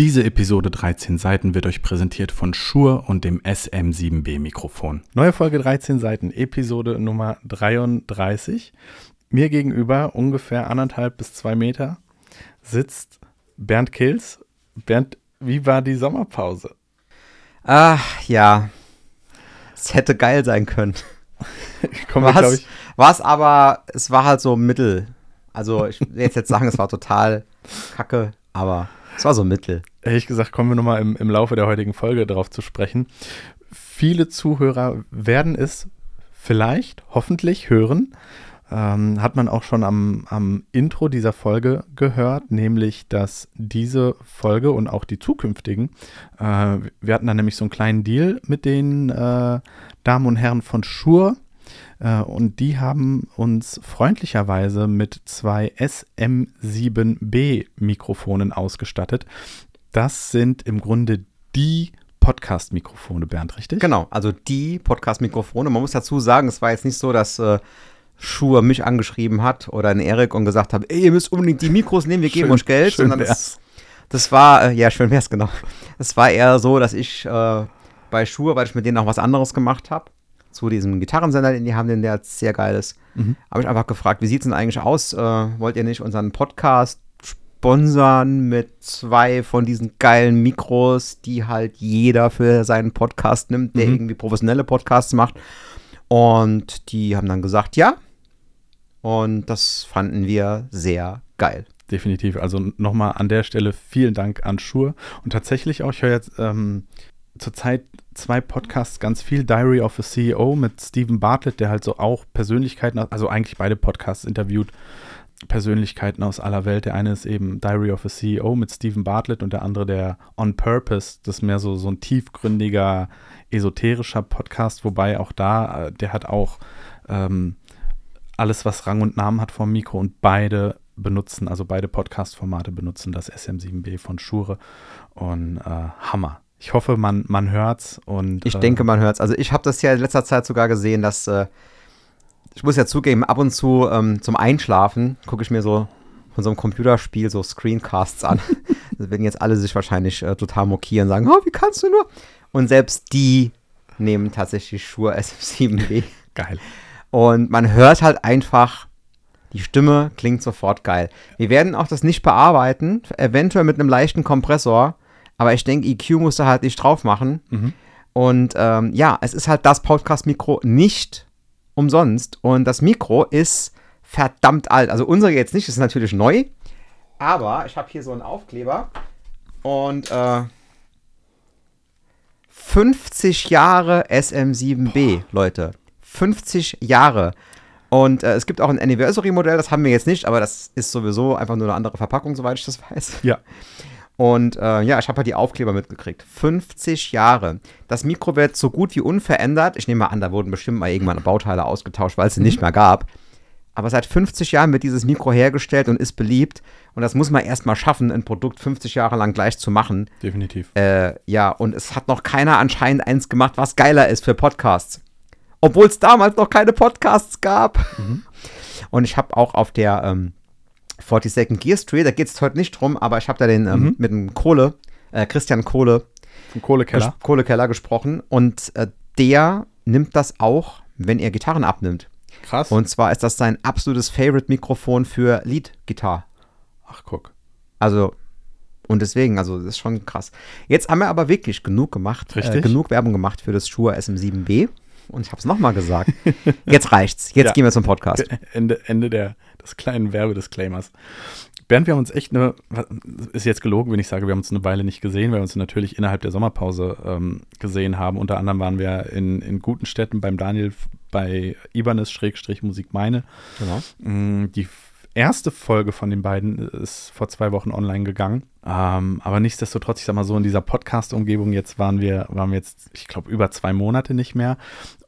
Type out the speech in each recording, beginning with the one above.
Diese Episode 13 Seiten wird euch präsentiert von Shure und dem SM7B Mikrofon. Neue Folge 13 Seiten, Episode Nummer 33. Mir gegenüber, ungefähr anderthalb bis zwei Meter, sitzt Bernd Kills. Bernd, wie war die Sommerpause? Ach ja, es hätte geil sein können. Wir, ich. War es aber, es war halt so mittel. Also ich will jetzt, jetzt sagen, es war total kacke, aber es war so mittel. Ehrlich gesagt, kommen wir nochmal im, im Laufe der heutigen Folge darauf zu sprechen. Viele Zuhörer werden es vielleicht, hoffentlich hören. Ähm, hat man auch schon am, am Intro dieser Folge gehört, nämlich, dass diese Folge und auch die zukünftigen, äh, wir hatten da nämlich so einen kleinen Deal mit den äh, Damen und Herren von Schur, und die haben uns freundlicherweise mit zwei SM7B Mikrofonen ausgestattet. Das sind im Grunde die Podcast-Mikrofone, Bernd, richtig? Genau, also die Podcast-Mikrofone. Man muss dazu sagen, es war jetzt nicht so, dass äh, Schuhe mich angeschrieben hat oder ein Erik und gesagt hat, ey, ihr müsst unbedingt die Mikros nehmen, wir geben schön, euch Geld. Schön das, das, war, äh, ja, schön wär's, genau. Es war eher so, dass ich äh, bei Schuhe, weil ich mit denen auch was anderes gemacht habe, zu diesem Gitarrensender, den die haben, den der sehr geil ist. Mhm. Habe ich einfach gefragt, wie sieht es denn eigentlich aus? Äh, wollt ihr nicht unseren Podcast sponsern mit zwei von diesen geilen Mikros, die halt jeder für seinen Podcast nimmt, der mhm. irgendwie professionelle Podcasts macht? Und die haben dann gesagt, ja. Und das fanden wir sehr geil. Definitiv. Also nochmal an der Stelle vielen Dank an Schur. Und tatsächlich auch, ich höre jetzt ähm, zurzeit zwei Podcasts ganz viel. Diary of a CEO mit Stephen Bartlett, der halt so auch Persönlichkeiten, also eigentlich beide Podcasts interviewt, Persönlichkeiten aus aller Welt. Der eine ist eben Diary of a CEO mit Stephen Bartlett und der andere der On Purpose. Das ist mehr so, so ein tiefgründiger, esoterischer Podcast, wobei auch da, äh, der hat auch ähm, alles, was Rang und Namen hat vom Mikro und beide benutzen, also beide Podcast-Formate benutzen das SM7B von Schure und äh, Hammer. Ich hoffe, man, man hört's und. Ich äh, denke, man hört's. Also ich habe das ja in letzter Zeit sogar gesehen, dass äh, ich muss ja zugeben, ab und zu ähm, zum Einschlafen gucke ich mir so von so einem Computerspiel so Screencasts an. das werden jetzt alle sich wahrscheinlich äh, total mokieren, sagen, oh, wie kannst du nur? Und selbst die nehmen tatsächlich Shure SF7B. Geil. Und man hört halt einfach, die Stimme klingt sofort geil. Wir werden auch das nicht bearbeiten, eventuell mit einem leichten Kompressor, aber ich denke, EQ muss da halt nicht drauf machen. Mhm. Und ähm, ja, es ist halt das Podcast-Mikro nicht umsonst. Und das Mikro ist verdammt alt. Also unsere jetzt nicht, ist natürlich neu. Aber ich habe hier so einen Aufkleber. Und äh, 50 Jahre SM7B, Boah. Leute. 50 Jahre. Und äh, es gibt auch ein Anniversary-Modell, das haben wir jetzt nicht, aber das ist sowieso einfach nur eine andere Verpackung, soweit ich das weiß. Ja. Und äh, ja, ich habe halt die Aufkleber mitgekriegt. 50 Jahre. Das Mikro wird so gut wie unverändert. Ich nehme mal an, da wurden bestimmt mal irgendwann Bauteile ausgetauscht, weil es sie mhm. nicht mehr gab. Aber seit 50 Jahren wird dieses Mikro hergestellt und ist beliebt. Und das muss man erstmal schaffen, ein Produkt 50 Jahre lang gleich zu machen. Definitiv. Äh, ja, und es hat noch keiner anscheinend eins gemacht, was geiler ist für Podcasts. Obwohl es damals noch keine Podcasts gab. Mhm. Und ich habe auch auf der ähm, 42nd Gear Street, da geht es heute nicht drum, aber ich habe da den ähm, mhm. mit dem Kohle, äh, Christian Kohle, Vom Kohlekeller. Ges Kohlekeller gesprochen und äh, der nimmt das auch, wenn er Gitarren abnimmt. Krass. Und zwar ist das sein absolutes Favorite-Mikrofon für Lead-Gitarre. Ach, guck. Also, und deswegen, also das ist schon krass. Jetzt haben wir aber wirklich genug gemacht, äh, genug Werbung gemacht für das Shure SM7B. Und ich habe es nochmal gesagt. Jetzt reicht's. Jetzt ja. gehen wir zum Podcast. Ende, Ende der, des kleinen Werbedisclaimers. Bernd, wir haben uns echt eine, ist jetzt gelogen, wenn ich sage, wir haben uns eine Weile nicht gesehen, weil wir uns natürlich innerhalb der Sommerpause ähm, gesehen haben. Unter anderem waren wir in, in guten Städten beim Daniel bei Ibanez-Musik meine. Genau. Mm, die erste Folge von den beiden ist vor zwei Wochen online gegangen. Ähm, aber nichtsdestotrotz, ich sag mal so, in dieser Podcast-Umgebung jetzt waren wir, waren wir jetzt, ich glaube, über zwei Monate nicht mehr.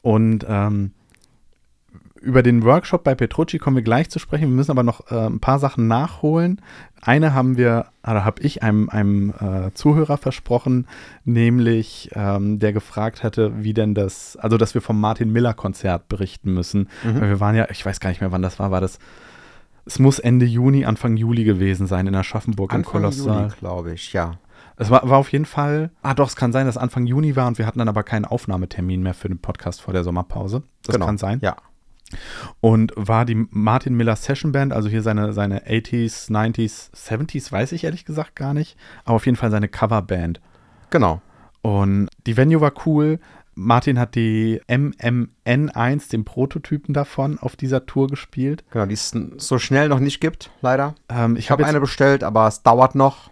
Und ähm, über den Workshop bei Petrucci kommen wir gleich zu sprechen. Wir müssen aber noch äh, ein paar Sachen nachholen. Eine haben wir, oder habe ich einem, einem äh, Zuhörer versprochen, nämlich ähm, der gefragt hatte, wie denn das, also dass wir vom Martin Miller Konzert berichten müssen. Mhm. Weil wir waren ja, ich weiß gar nicht mehr, wann das war, war das es muss Ende Juni, Anfang Juli gewesen sein in Aschaffenburg Anfang im Kolossal. glaube ich, ja. Es war, war auf jeden Fall, ah doch, es kann sein, dass Anfang Juni war und wir hatten dann aber keinen Aufnahmetermin mehr für den Podcast vor der Sommerpause. Das Genau. kann sein. Ja. Und war die Martin Miller Session Band, also hier seine, seine 80s, 90s, 70s, weiß ich ehrlich gesagt gar nicht, aber auf jeden Fall seine Coverband. Genau. Und die Venue war cool. Martin hat die MMN1, den Prototypen davon, auf dieser Tour gespielt. Genau, die es so schnell noch nicht gibt, leider. Ähm, ich habe jetzt eine bestellt, aber es dauert noch.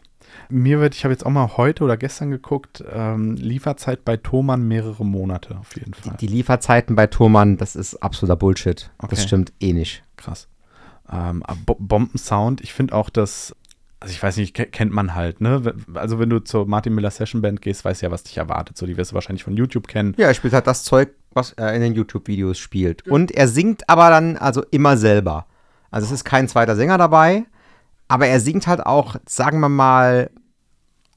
Mir wird, ich habe jetzt auch mal heute oder gestern geguckt, ähm, Lieferzeit bei Thomann mehrere Monate auf jeden Fall. Die Lieferzeiten bei Thurmann, das ist absoluter Bullshit. Okay. Das stimmt eh nicht. Krass. Ähm, Bombensound. Ich finde auch, dass, also ich weiß nicht, ke- kennt man halt, ne? Also wenn du zur Martin Miller Session Band gehst, weißt du ja, was dich erwartet. So, die wirst du wahrscheinlich von YouTube kennen. Ja, er spielt halt das Zeug, was er in den YouTube-Videos spielt. Und er singt aber dann also immer selber. Also es ist kein zweiter Sänger dabei, aber er singt halt auch, sagen wir mal,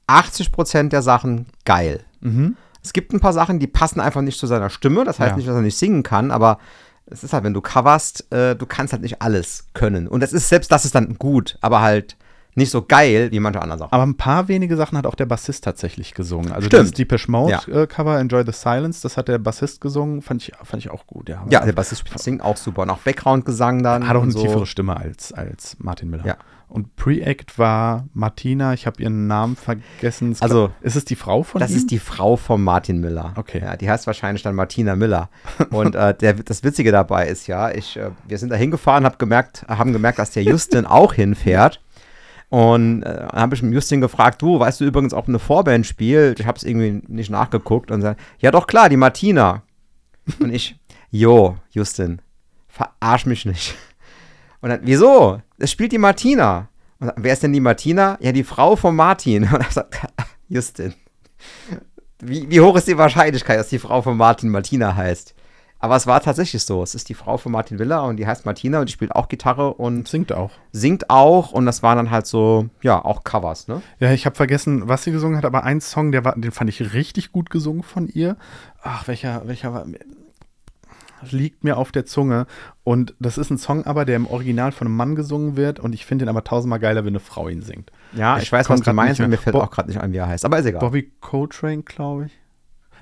80% der Sachen geil. Mhm. Es gibt ein paar Sachen, die passen einfach nicht zu seiner Stimme. Das heißt Ja. nicht, dass er nicht singen kann, aber es ist halt, wenn du coverst, äh, du kannst halt nicht alles können. Und das ist, selbst das ist dann gut, aber halt nicht so geil wie manche andere Sachen. Aber ein paar wenige Sachen hat auch der Bassist tatsächlich gesungen. Also Stimmt. das Deepesh Mode Ja. äh, Cover Enjoy the Silence, das hat der Bassist gesungen, fand ich, fand ich auch gut. Ja, Ja, der Bassist singt auch super. Und auch Background-Gesang dann. Hat auch eine so. tiefere Stimme als, als Martin Miller. Ja. Und Pre-Act war Martina, ich habe ihren Namen vergessen. Es Also, glaub- ist es die Frau von Das ihm? ist die Frau von Martin Miller. Okay. Ja, die heißt wahrscheinlich dann Martina Miller. Und äh, der, das Witzige dabei ist ja, ich, äh, wir sind da hingefahren, hab gemerkt, haben gemerkt, dass der Justin auch hinfährt. Und äh, dann habe ich mit Justin gefragt, du, weißt du übrigens, ob eine Vorband spielt? Ich habe es irgendwie nicht nachgeguckt und sagt, ja doch klar, die Martina. Und ich, jo, Justin, verarsch mich nicht. Und dann, wieso? Es spielt die Martina. Und wer ist denn die Martina? Ja, die Frau von Martin. Und er sagt, Justin, wie, wie hoch ist die Wahrscheinlichkeit, dass die Frau von Martin Martina heißt? Aber es war tatsächlich so. Es ist die Frau von Martin Willer und die heißt Martina und die spielt auch Gitarre und Singt auch. singt auch. Und das waren dann halt so, ja, auch Covers, ne? Ja, ich habe vergessen, was sie gesungen hat, aber ein Song, der war, den fand ich richtig gut gesungen von ihr. Ach, welcher, welcher war. Liegt mir auf der Zunge. Und das ist ein Song aber, der im Original von einem Mann gesungen wird. Und ich finde den aber tausendmal geiler, wenn eine Frau ihn singt. Ja, Ich ich, weiß, was du meinst, mir fällt Bo- auch gerade nicht ein, wie er heißt. Aber ist egal. Bobby Coltrane, glaube ich.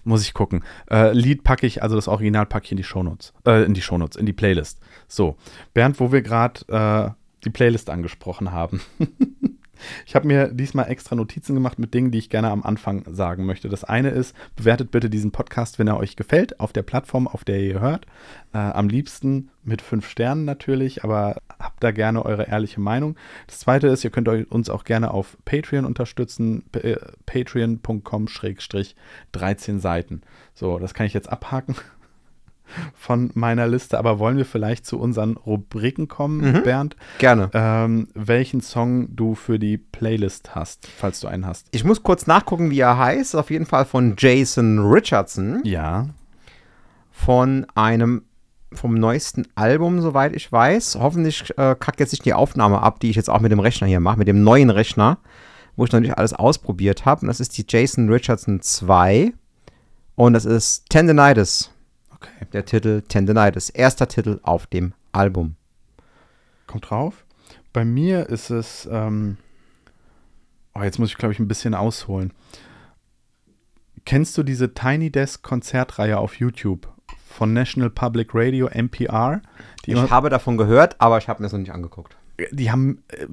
Muss ich gucken. Äh, Lied packe ich, also das Original packe ich in die Shownotes. Äh, in die Shownotes, in die Playlist. So, Bernd, wo wir gerade äh, die Playlist angesprochen haben. ich habe mir diesmal extra Notizen gemacht mit Dingen, die ich gerne am Anfang sagen möchte. Das eine ist, bewertet bitte diesen Podcast, wenn er euch gefällt, auf der Plattform, auf der ihr hört. Äh, am liebsten mit fünf Sternen natürlich, aber habt da gerne eure ehrliche Meinung. Das zweite ist, ihr könnt uns auch gerne auf Patreon unterstützen, äh, patreon.com-13 Seiten. So, das kann ich jetzt abhaken von meiner Liste, aber wollen wir vielleicht zu unseren Rubriken kommen, Mhm. Bernd? Gerne. Ähm, welchen Song du für die Playlist hast, falls du einen hast. Ich muss kurz nachgucken, wie er heißt. Auf jeden Fall von Jason Richardson. Ja. Von einem, vom neuesten Album, soweit ich weiß. Hoffentlich äh, kackt jetzt nicht die Aufnahme ab, die ich jetzt auch mit dem Rechner hier mache, mit dem neuen Rechner, wo ich noch nicht alles ausprobiert habe. Und das ist die Jason Richardson 2. Und das ist Tendinitis. Okay. Der Titel Tendinitis. Erster Titel auf dem Album. Kommt drauf. Bei mir ist es, ähm, oh, jetzt muss ich, glaube ich, ein bisschen ausholen. Kennst du diese Tiny Desk Konzertreihe auf YouTube von National Public Radio, NPR? Die, Ich habe davon gehört, aber ich habe mir das noch nicht angeguckt. die haben äh,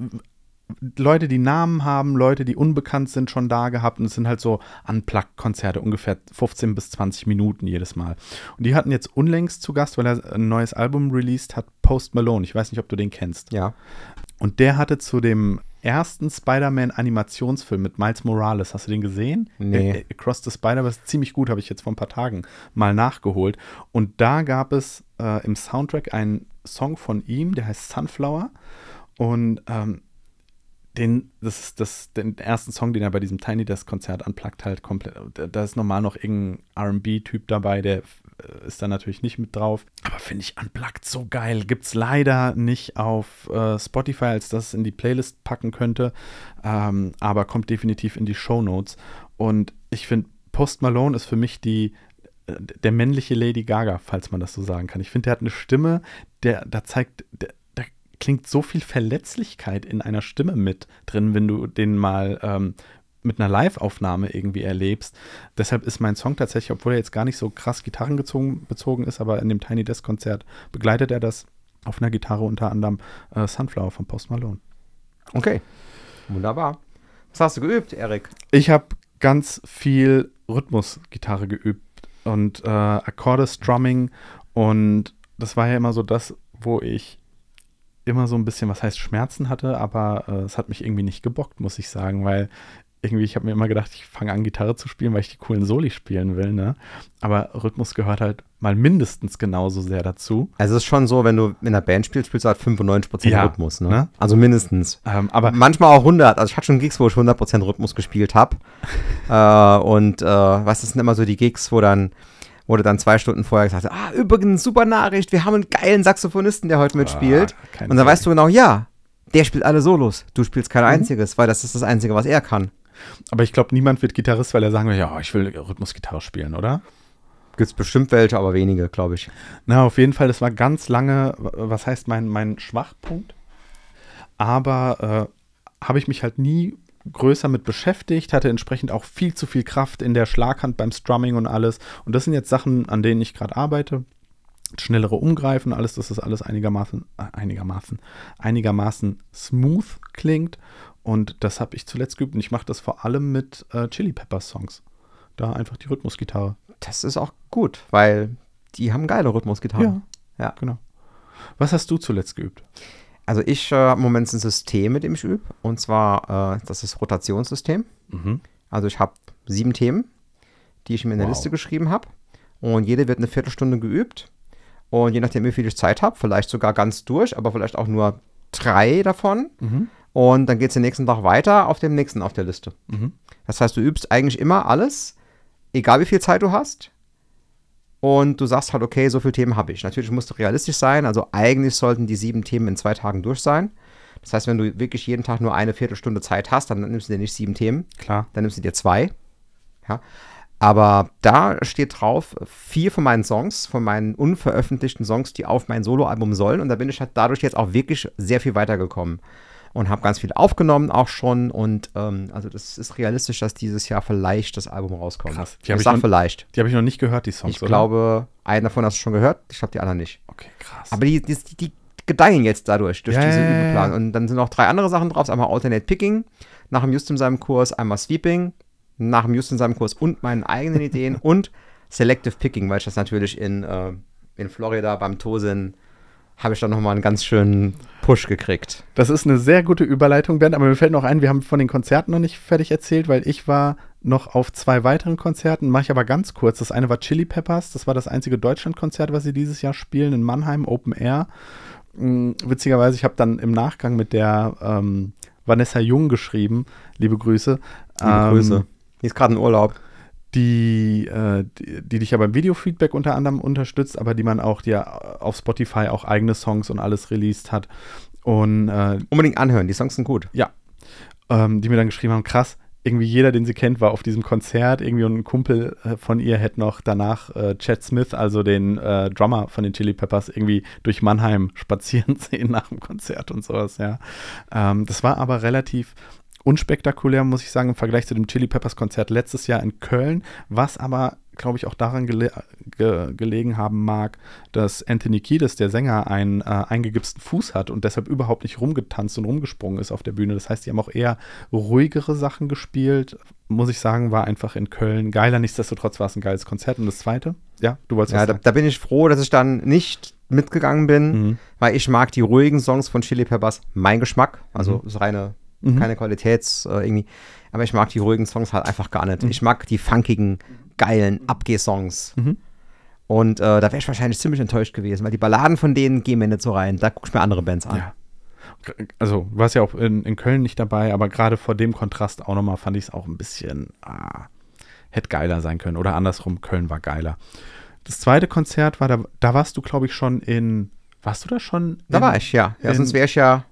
Leute, die Namen haben, Leute, die unbekannt sind, schon da gehabt und es sind halt so Unplugged-Konzerte, ungefähr 15 bis 20 Minuten jedes Mal. Und die hatten jetzt unlängst zu Gast, weil er ein neues Album released hat, Post Malone. Ich weiß nicht, ob du den kennst. Ja. Und der hatte zu dem ersten Spider-Man-Animationsfilm mit Miles Morales, hast du den gesehen? Nee. Äh, Across the Spider-Verse, ziemlich gut, habe ich jetzt vor ein paar Tagen mal nachgeholt. Und da gab es äh, im Soundtrack einen Song von ihm, der heißt Sunflower. Und ähm, den, das ist das, den ersten Song, den er bei diesem Tiny Desk Konzert anplagt, halt komplett. Da, ist normal noch irgendein RB-Typ dabei, der äh, ist da natürlich nicht mit drauf. Aber finde ich unplugged so geil. Gibt es leider nicht auf äh, Spotify, als das es in die Playlist packen könnte. Ähm, aber kommt definitiv in die Show Notes. Und ich finde, Post Malone ist für mich die, äh, der männliche Lady Gaga, falls man das so sagen kann. Ich finde, der hat eine Stimme, der da zeigt, der, klingt so viel Verletzlichkeit in einer Stimme mit drin, wenn du den mal ähm, mit einer Live-Aufnahme irgendwie erlebst. Deshalb ist mein Song tatsächlich, obwohl er jetzt gar nicht so krass gitarrenbezogen bezogen ist, aber in dem Tiny Desk Konzert begleitet er das auf einer Gitarre unter anderem äh, Sunflower von Post Malone. Okay, wunderbar. Was hast du geübt, Erik? Ich habe ganz viel Rhythmusgitarre geübt und äh, Akkorde, Strumming und das war ja immer so das, wo ich immer so ein bisschen, was heißt Schmerzen hatte, aber äh, es hat mich irgendwie nicht gebockt, muss ich sagen, weil irgendwie, ich habe mir immer gedacht, ich fange an, Gitarre zu spielen, weil ich die coolen Soli spielen will, ne? Aber Rhythmus gehört halt mal mindestens genauso sehr dazu. Also es ist schon so, wenn du in einer Band spielst, spielst du halt 95% Ja, Rhythmus, ne? ne? Also mindestens. Ähm, aber Manchmal auch 100. Also ich hatte schon Gigs, wo ich 100% Rhythmus gespielt habe. äh, und äh, was sind immer so die Gigs, wo dann wurde dann zwei Stunden vorher gesagt, ah, übrigens, super Nachricht, wir haben einen geilen Saxophonisten, der heute mitspielt. Ah, und dann weißt du genau, ja, der spielt alle Solos. Du spielst kein Mhm. einziges, weil das ist das Einzige, was er kann. Aber ich glaube, niemand wird Gitarrist, weil er sagen will, ja, ich will Rhythmusgitarre spielen, oder? Gibt es bestimmt welche, aber wenige, glaube ich. Na, auf jeden Fall, das war ganz lange, was heißt mein, mein Schwachpunkt. Aber äh, habe ich mich halt nie größer mit beschäftigt, hatte entsprechend auch viel zu viel Kraft in der Schlaghand beim Strumming und alles. Und das sind jetzt Sachen, an denen ich gerade arbeite. Schnellere Umgreifen, alles, dass das alles einigermaßen, äh, einigermaßen, einigermaßen smooth klingt. Und das habe ich zuletzt geübt. Und ich mache das vor allem mit äh, Chili Peppers Songs. Da einfach die Rhythmusgitarre. Das ist auch gut, weil die haben geile Rhythmusgitarren. Ja. genau. Was hast du zuletzt geübt? Also ich äh, habe im Moment ein System, mit dem ich übe. Und zwar, äh, das ist Rotationssystem. Mhm. Also ich habe sieben Themen, die ich mir in der Wow. Liste geschrieben habe. Und jede wird eine Viertelstunde geübt. Und je nachdem, wie viel ich Zeit habe, vielleicht sogar ganz durch, aber vielleicht auch nur drei davon. Mhm. Und dann geht es den nächsten Tag weiter auf dem nächsten auf der Liste. Mhm. Das heißt, du übst eigentlich immer alles, egal wie viel Zeit du hast. Und du sagst halt, okay, so viele Themen habe ich. Natürlich musst du realistisch sein. Also eigentlich sollten die sieben Themen in zwei Tagen durch sein. Das heißt, wenn du wirklich jeden Tag nur eine Viertelstunde Zeit hast, dann nimmst du dir nicht sieben Themen, Klar. dann nimmst du dir zwei. Ja. Aber da steht drauf, vier von meinen Songs, von meinen unveröffentlichten Songs, die auf mein Soloalbum sollen. Und da bin ich halt dadurch jetzt auch wirklich sehr viel weitergekommen. Und habe ganz viel aufgenommen auch schon. Und ähm, also das ist realistisch, dass dieses Jahr vielleicht das Album rauskommt. Krass. Die hab ich ich noch- vielleicht. Die habe ich noch nicht gehört, die Songs. Ich oder? glaube, einen davon hast du schon gehört, ich glaube die anderen nicht. Okay, krass. Aber die, die, die gedeihen jetzt dadurch, durch Ja, diese ja, ja, Übeplan. ja. Und dann sind noch drei andere Sachen drauf. Einmal Alternate Picking, nach dem Just in seinem Kurs einmal Sweeping, nach dem Just in seinem Kurs und meinen eigenen Ideen und Selective Picking, weil ich das natürlich in, äh, in Florida beim Tosin habe ich dann nochmal einen ganz schönen Push gekriegt. Das ist eine sehr gute Überleitung, Bernd, aber mir fällt noch ein, wir haben von den Konzerten noch nicht fertig erzählt, weil ich war noch auf zwei weiteren Konzerten, mache ich aber ganz kurz. Das eine war Chili Peppers, das war das einzige Deutschlandkonzert, was sie dieses Jahr spielen, in Mannheim, Open Air. Mm, Witzigerweise, ich habe dann im Nachgang mit der ähm, Vanessa Jung geschrieben, liebe Grüße. Liebe ähm, Grüße. Die ist gerade in Urlaub. Die, äh, die, die dich ja beim Videofeedback unter anderem unterstützt, aber die man auch, die ja auf Spotify auch eigene Songs und alles released hat. Und äh, Unbedingt anhören, die Songs sind gut. ja, ähm, die mir dann geschrieben haben, krass, irgendwie jeder, den sie kennt, war auf diesem Konzert. Irgendwie und ein Kumpel äh, von ihr hätte noch danach äh, Chad Smith, also den äh, Drummer von den Chili Peppers, irgendwie durch Mannheim spazieren sehen nach dem Konzert und sowas, ja. Ähm, das war aber relativ unspektakulär, muss ich sagen, im Vergleich zu dem Chili Peppers Konzert letztes Jahr in Köln, was aber, glaube ich, auch daran gele ge gelegen haben mag, dass Anthony Kiedis, der Sänger, einen äh, eingegipsten Fuß hat und deshalb überhaupt nicht rumgetanzt und rumgesprungen ist auf der Bühne. Das heißt, die haben auch eher ruhigere Sachen gespielt. Muss ich sagen, war einfach in Köln geiler. Nichtsdestotrotz war es ein geiles Konzert. Und das zweite? Ja, du wolltest Ja, da, sagen. da bin ich froh, dass ich dann nicht mitgegangen bin, Mhm. weil ich mag die ruhigen Songs von Chili Peppers, mein Geschmack, also Mhm. ist reine, Mhm. keine Qualitäts äh, irgendwie, aber ich mag die ruhigen Songs halt einfach gar nicht. Mhm. Ich mag die funkigen, geilen Abgeh-Songs. Mhm. Und äh, da wäre ich wahrscheinlich ziemlich enttäuscht gewesen, weil die Balladen von denen gehen mir nicht so rein. Da gucke ich mir andere Bands an. Ja. Also, du warst ja auch in, in Köln nicht dabei, aber gerade vor dem Kontrast auch nochmal fand ich es auch ein bisschen, ah, hätte geiler sein können. Oder andersrum, Köln war geiler. Das zweite Konzert war, da, da warst du, glaube ich, schon in, warst du da schon? Da in, war ich, ja. Ja, in- sonst wäre ich ja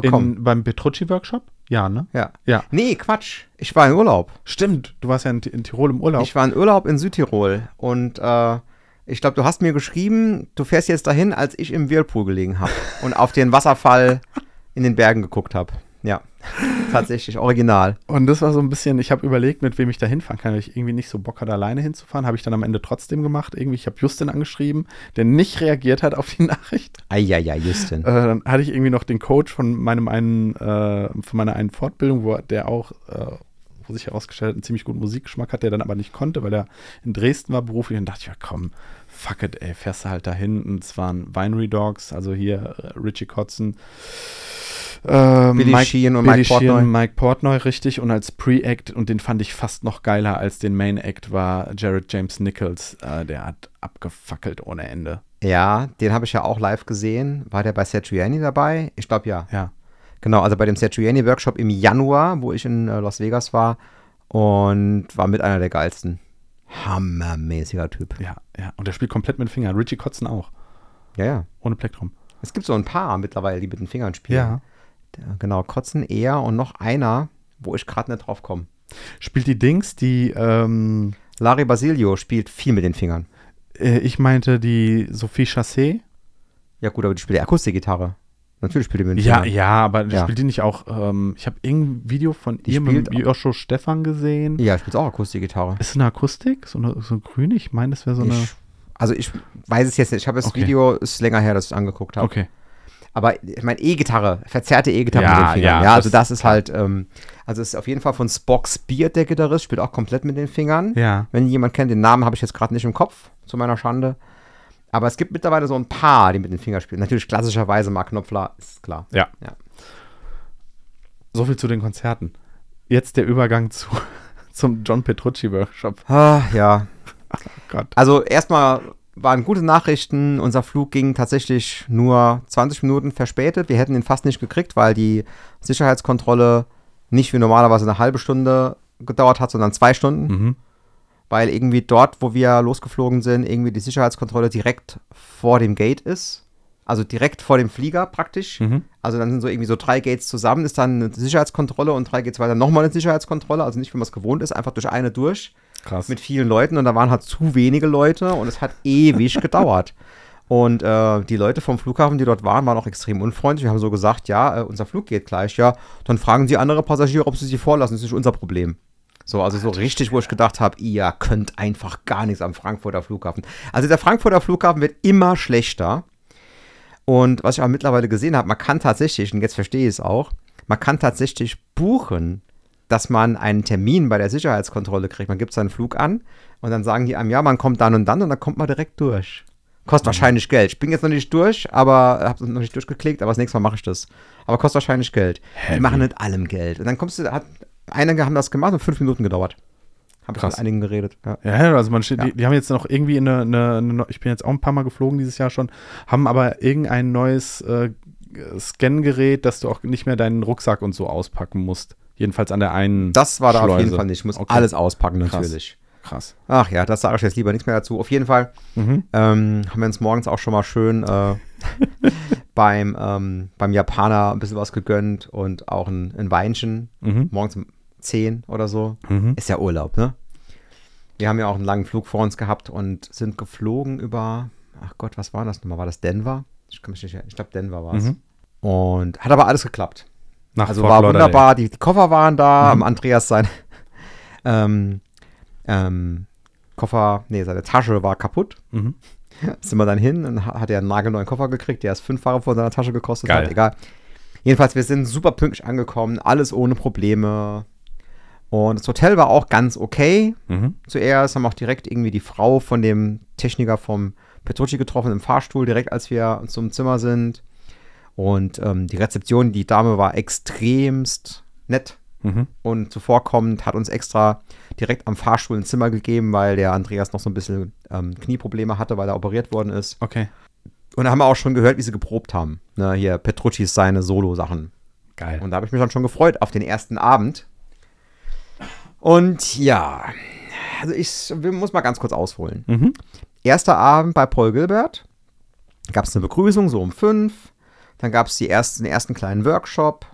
gekommen. beim Petrucci-Workshop? Ja, ne? ja. Ja. Nee, Quatsch. Ich war in Urlaub. Stimmt, du warst ja in, in Tirol im Urlaub. Ich war in Urlaub in Südtirol und äh, ich glaube, du hast mir geschrieben, du fährst jetzt dahin, als ich im Whirlpool gelegen habe und auf den Wasserfall in den Bergen geguckt habe. Tatsächlich, original. Und das war so ein bisschen, ich habe überlegt, mit wem ich da hinfahren kann, weil ich irgendwie nicht so Bock hatte, alleine hinzufahren. Habe ich dann am Ende trotzdem gemacht. Irgendwie, ich habe Justin angeschrieben, der nicht reagiert hat auf die Nachricht. Eieiei, Justin. Äh, dann hatte ich irgendwie noch den Coach von meinem einen, äh, von meiner einen Fortbildung, wo der auch, äh, wo sich herausgestellt hat, einen ziemlich guten Musikgeschmack hat, der dann aber nicht konnte, weil er in Dresden war beruflich. Und dachte ich, ja komm, fuck it, ey, fährst du halt dahin. Und es waren Winery Dogs, also hier äh, Richie Kotzen. Ähm, Billy Mike, Sheehan und Billy Mike Portnoy. Sheehan, Mike Portnoy, richtig. Und als Pre-Act, und den fand ich fast noch geiler als den Main-Act, war Jared James Nichols. Äh, der hat abgefackelt ohne Ende. Ja, den habe ich ja auch live gesehen. War der bei Satriani dabei? Ich glaube ja. Ja. Genau, also bei dem Satriani Workshop im Januar, wo ich in äh, Las Vegas war und war mit einer der geilsten. Hammermäßiger Typ. Ja, ja. Und der spielt komplett mit den Fingern. Richie Kotzen auch. Ja, ja. Ohne Plektrum. Es gibt so ein paar mittlerweile, die mit den Fingern spielen. Der, genau, Kotzen, er und noch einer, wo ich gerade nicht drauf komme. Spielt die Dings, die, ähm, Larry Basilio spielt viel mit den Fingern. äh, ich meinte die Sophie Chassé. Ja gut, aber die spielt ja Akustikgitarre. Natürlich spielt die mit den Ja, Fingern. ja, aber Ja. spielt die nicht auch, ähm, ich habe irgendein Video von Die ihr mit Joscho Stefan gesehen. Ja, spielt auch Akustikgitarre. Ist es eine Akustik? So eine, so ein grün? Ich meine, das wäre so eine. Ich, also ich weiß es jetzt nicht. Ich habe das Okay. Video, ist länger her, dass ich es angeguckt habe. Okay. Aber ich meine, E-Gitarre, verzerrte E-Gitarre Ja, mit den Fingern. ja, Ja, also das- das ist halt, ähm, also es ist auf jeden Fall von Spock Beard, der Gitarrist, spielt auch komplett mit den Fingern. Ja. Wenn jemand kennt, den Namen habe ich jetzt gerade nicht im Kopf, zu meiner Schande. Aber es gibt mittlerweile so ein paar, die mit den Fingern spielen. Natürlich klassischerweise Mark Knopfler, ist klar. Ja. Ja. So viel zu den Konzerten. Jetzt der Übergang zu, zum John Petrucci Workshop. Ah, ja. Oh Gott. Also erstmal waren gute Nachrichten. Unser Flug ging tatsächlich nur 20 Minuten verspätet. Wir hätten ihn fast nicht gekriegt, weil die Sicherheitskontrolle nicht wie normalerweise eine halbe Stunde gedauert hat, sondern zwei Stunden. Mhm. Weil irgendwie dort, wo wir losgeflogen sind, irgendwie die Sicherheitskontrolle direkt vor dem Gate ist. Also direkt vor dem Flieger praktisch. Mhm. Also dann sind so irgendwie so drei Gates zusammen, ist dann eine Sicherheitskontrolle und drei Gates weiter nochmal eine Sicherheitskontrolle. Also nicht, wie man es gewohnt ist, einfach durch eine durch Krass. mit vielen Leuten und da waren halt zu wenige Leute und es hat ewig gedauert. Und äh, die Leute vom Flughafen, die dort waren, waren auch extrem unfreundlich. Wir haben so gesagt, ja, äh, unser Flug geht gleich, ja. Dann fragen sie andere Passagiere, ob sie sie vorlassen. Das ist nicht unser Problem. So, also so richtig, wo ich gedacht habe, ihr könnt einfach gar nichts am Frankfurter Flughafen. Also der Frankfurter Flughafen wird immer schlechter. Und was ich aber mittlerweile gesehen habe, man kann tatsächlich, und jetzt verstehe ich es auch, man kann tatsächlich buchen, dass man einen Termin bei der Sicherheitskontrolle kriegt. Man gibt seinen Flug an und dann sagen die einem, ja, man kommt dann und dann und dann kommt man direkt durch. Kostet wahrscheinlich Geld. Ich bin jetzt noch nicht durch, aber habe noch nicht durchgeklickt, aber das nächste Mal mache ich das. Aber kostet wahrscheinlich Geld. Hä, die machen mit allem Geld. Und dann kommst du, hat, einige haben das gemacht und fünf Minuten gedauert. Habe ich Krass. mit einigen geredet. Ja. Ja, also man steht, Ja. die, die haben jetzt noch irgendwie eine, eine, eine, ich bin jetzt auch ein paar Mal geflogen dieses Jahr schon, haben aber irgendein neues äh, Scan-Gerät, dass du auch nicht mehr deinen Rucksack und so auspacken musst. Jedenfalls an der einen. Das war da auf jeden Schleuse. Fall nicht. Ich muss Okay. alles auspacken Krass. natürlich. Krass. Ach ja, das sage ich jetzt lieber nichts mehr dazu. Auf jeden Fall Mhm. ähm, haben wir uns morgens auch schon mal schön äh, beim, ähm, beim Japaner ein bisschen was gegönnt und auch ein, ein Weinchen. Mhm. Morgens um 10 oder so. Mhm. Ist ja Urlaub, ne? Wir haben ja auch einen langen Flug vor uns gehabt und sind geflogen über, ach Gott, was war das nochmal? War das Denver? Ich kann mich nicht erinnern. Ich glaube, Denver war es. Mhm. Und hat aber alles geklappt. Nach Also Fort war Lauderdale. wunderbar, die, die Koffer waren da, Mhm. am Andreas sein ähm, ähm, Koffer, nee, seine Tasche war kaputt. Mhm. Sind wir dann hin und ha- hat er einen nagelneuen Koffer gekriegt, der ist fünffache von seiner Tasche gekostet Geil. hat, egal. Jedenfalls, wir sind super pünktlich angekommen, alles ohne Probleme. Und das Hotel war auch ganz okay. Mhm. Zuerst haben auch direkt irgendwie die Frau von dem Techniker vom Petrucci getroffen im Fahrstuhl, direkt als wir zum Zimmer sind. Und ähm, die Rezeption, die Dame war extremst nett Mhm. und zuvorkommend, hat uns extra direkt am Fahrstuhl ein Zimmer gegeben, weil der Andreas noch so ein bisschen ähm, Knieprobleme hatte, weil er operiert worden ist. Okay. Und da haben wir auch schon gehört, wie sie geprobt haben. Ne, hier Petruccis seine Solo-Sachen. Geil. Und da habe ich mich dann schon gefreut auf den ersten Abend. Und ja, also ich muss mal ganz kurz ausholen. Mhm. Erster Abend bei Paul Gilbert. Gab es eine Begrüßung, so um fünf. Dann gab es ersten, den ersten kleinen Workshop.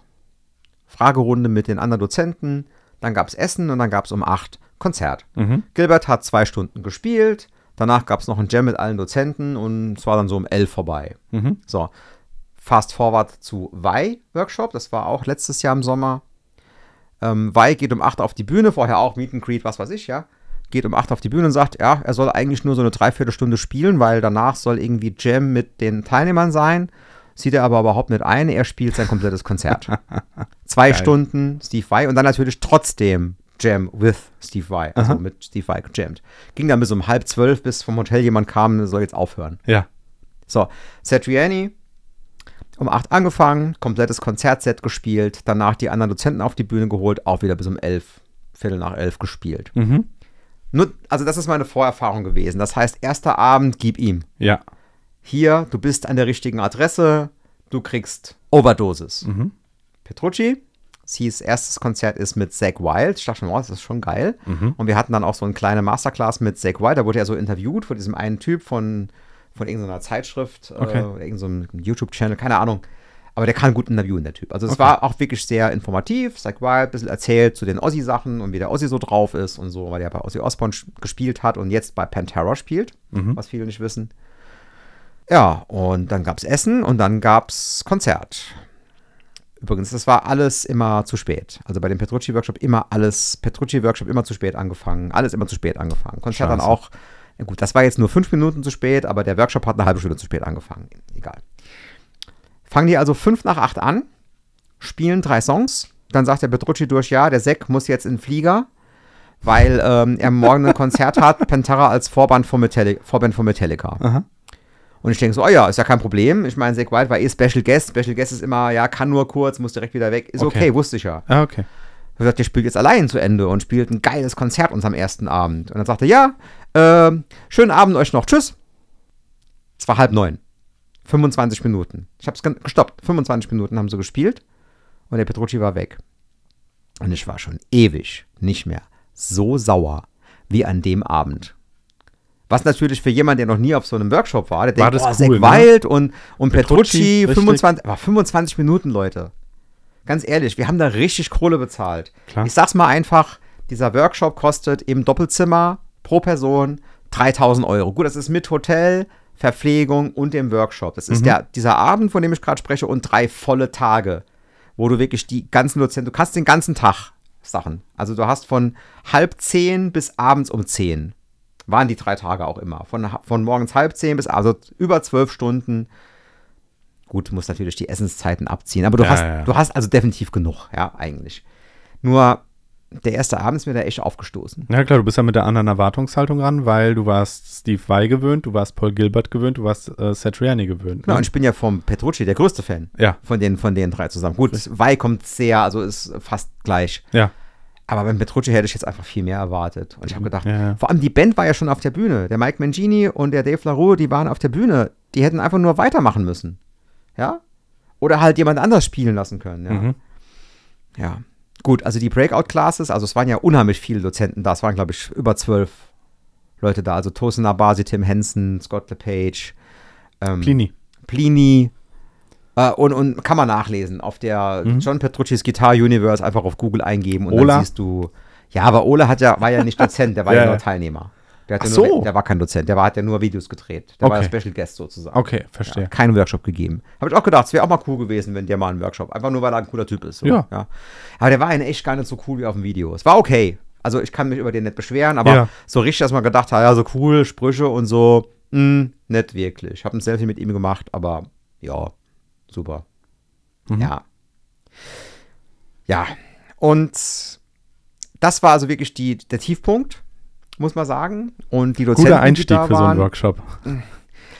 Fragerunde mit den anderen Dozenten. Dann gab es Essen und dann gab es um acht Konzert. Mhm. Gilbert hat zwei Stunden gespielt. Danach gab es noch ein Jam mit allen Dozenten und es war dann so um elf vorbei. Mhm. So. Fast Forward zu Wei Workshop. Das war auch letztes Jahr im Sommer. Ähm, Wei geht um 8 auf die Bühne, vorher auch Meet and Greet, was weiß ich, ja. Geht um 8 auf die Bühne und sagt, ja, er soll eigentlich nur so eine Dreiviertelstunde spielen, weil danach soll irgendwie Jam mit den Teilnehmern sein. Sieht er aber überhaupt nicht ein. Er spielt sein komplettes Konzert. Zwei Geil. Stunden Steve Vai und dann natürlich trotzdem Jam with Steve Vai. Also Aha. mit Steve Vai gejammt. Ging dann bis um halb zwölf, bis vom Hotel jemand kam, soll jetzt aufhören. Ja. So, Satriani um 8 angefangen, komplettes Konzertset gespielt, danach die anderen Dozenten auf die Bühne geholt, auch wieder bis um 11, Viertel nach 11 gespielt. Mhm. Nur, also das ist meine Vorerfahrung gewesen. Das heißt, erster Abend, gib ihm. Ja. Hier, du bist an der richtigen Adresse, du kriegst Overdosis. Mhm. Petrucci, Cs erstes Konzert ist mit Zack Wild. Ich dachte schon, oh, das ist schon geil. Mhm. Und wir hatten dann auch so eine kleine Masterclass mit Zack Wild. Da wurde er so interviewt von diesem einen Typ von, von irgendeiner Zeitschrift Okay. äh, oder irgendeinem YouTube-Channel, keine Ahnung. Aber der kann gut interviewen, der Typ. Also es Okay. war auch wirklich sehr informativ. Zack Wild ein bisschen erzählt zu den Ossi-Sachen und wie der Ossi so drauf ist und so, weil er bei Ossi Osbourne gespielt hat und jetzt bei Pantera spielt, Mhm. was viele nicht wissen. Ja, und dann gab es Essen und dann gab es Konzert. Übrigens, das war alles immer zu spät. Also bei dem Petrucci-Workshop immer alles, Petrucci-Workshop immer zu spät angefangen, alles immer zu spät angefangen. Konzert dann Scheiße. auch, ja gut, das war jetzt nur fünf Minuten zu spät, aber der Workshop hat eine halbe Stunde zu spät angefangen. Egal. Fangen die also fünf nach acht an, spielen drei Songs, dann sagt der Petrucci durch, ja, der Seck muss jetzt in den Flieger, weil ähm, er morgen ein Konzert hat, Pantera als Vorband von, Metallica, Vorband von Metallica. Aha. Und ich denke so, oh ja, ist ja kein Problem. Ich meine, Zack White war eh Special Guest. Special Guest ist immer, ja, kann nur kurz, muss direkt wieder weg. Ist okay, Okay. wusste ich ja. Ah, okay. Er sagt, der spielt jetzt allein zu Ende und spielt ein geiles Konzert uns am ersten Abend. Und dann sagt er, ja, ähm, schönen Abend euch noch, tschüss. Es war halb neun. 25 Minuten. Ich hab's gen- gestoppt. 25 Minuten haben sie gespielt und der Petrucci war weg. Und ich war schon ewig nicht mehr so sauer wie an dem Abend. Was natürlich für jemanden, der noch nie auf so einem Workshop war, der War denkt, das oh, cool, Zack ne? Wild und, und Petrucci, Petrucci, richtig. 25, aber 25 Minuten, Leute. Ganz ehrlich, wir haben da richtig Kohle bezahlt. Klar. Ich sag's mal einfach, dieser Workshop kostet im Doppelzimmer pro Person 3000 Euro. Gut, das ist mit Hotel, Verpflegung und dem Workshop. Das ist der, dieser Abend, von dem ich gerade spreche, und drei volle Tage, wo du wirklich die ganzen Dozenten, du kannst den ganzen Tag Sachen. Also du hast von halb zehn bis abends um zehn. Waren die drei Tage auch immer. Von, von morgens halb zehn bis also über zwölf Stunden. Gut, du musst natürlich die Essenszeiten abziehen, aber du Ja, hast, ja, du hast also definitiv genug, ja, eigentlich. Nur der erste Abend ist mir da echt aufgestoßen. Ja klar, du bist ja mit der anderen Erwartungshaltung ran, weil du warst Steve Vai gewöhnt, du warst Paul Gilbert gewöhnt, du warst äh, Satriani gewöhnt. Genau, Ne? und ich bin ja vom Petrucci der größte Fan Ja, von den, von den drei zusammen. Gut, Vai kommt sehr, also ist fast gleich. ja. Aber beim Petrucci hätte ich jetzt einfach viel mehr erwartet. Und ich habe gedacht, Ja, ja. vor allem die Band war ja schon auf der Bühne. Der Mike Mangini und der Dave LaRue, die waren auf der Bühne. Die hätten einfach nur weitermachen müssen. Ja? Oder halt jemand anders spielen lassen können. Ja. Mhm. ja. Gut, also die Breakout-Classes, also es waren ja unheimlich viele Dozenten da. Es waren, glaube ich, über zwölf Leute da. Also Tosin Abasi, Tim Henson, Scott LePage, ähm, Plini. Plini. Äh, und, und kann man nachlesen. Auf der John Petrucci's Guitar Universe einfach auf Google eingeben und Ola? dann siehst du. Ja, aber Ole hat ja, war ja nicht Dozent, der war ja, Ja, nur ja. Teilnehmer. Der, Ach nur, so. der war kein Dozent, der war, hat ja nur Videos gedreht. Der war ja Okay. Special Guest sozusagen. Okay, Ja, verstehe. keinen Workshop gegeben. Habe ich auch gedacht, es wäre auch mal cool gewesen, wenn der mal einen Workshop, einfach nur weil er ein cooler Typ ist. So. Ja. Aber der war in echt gar nicht so cool wie auf dem Video. Es war okay. Also ich kann mich über den nicht beschweren, aber Ja. so richtig, dass man gedacht hat, ja, so cool, Sprüche und so, mh, nicht wirklich. Ich habe ein Selfie mit ihm gemacht, aber ja, super. Mhm. Ja. Ja. Und das war also wirklich die, der Tiefpunkt, muss man sagen. Und die Dozenten, Guter die Einstieg da für so waren, einen Workshop.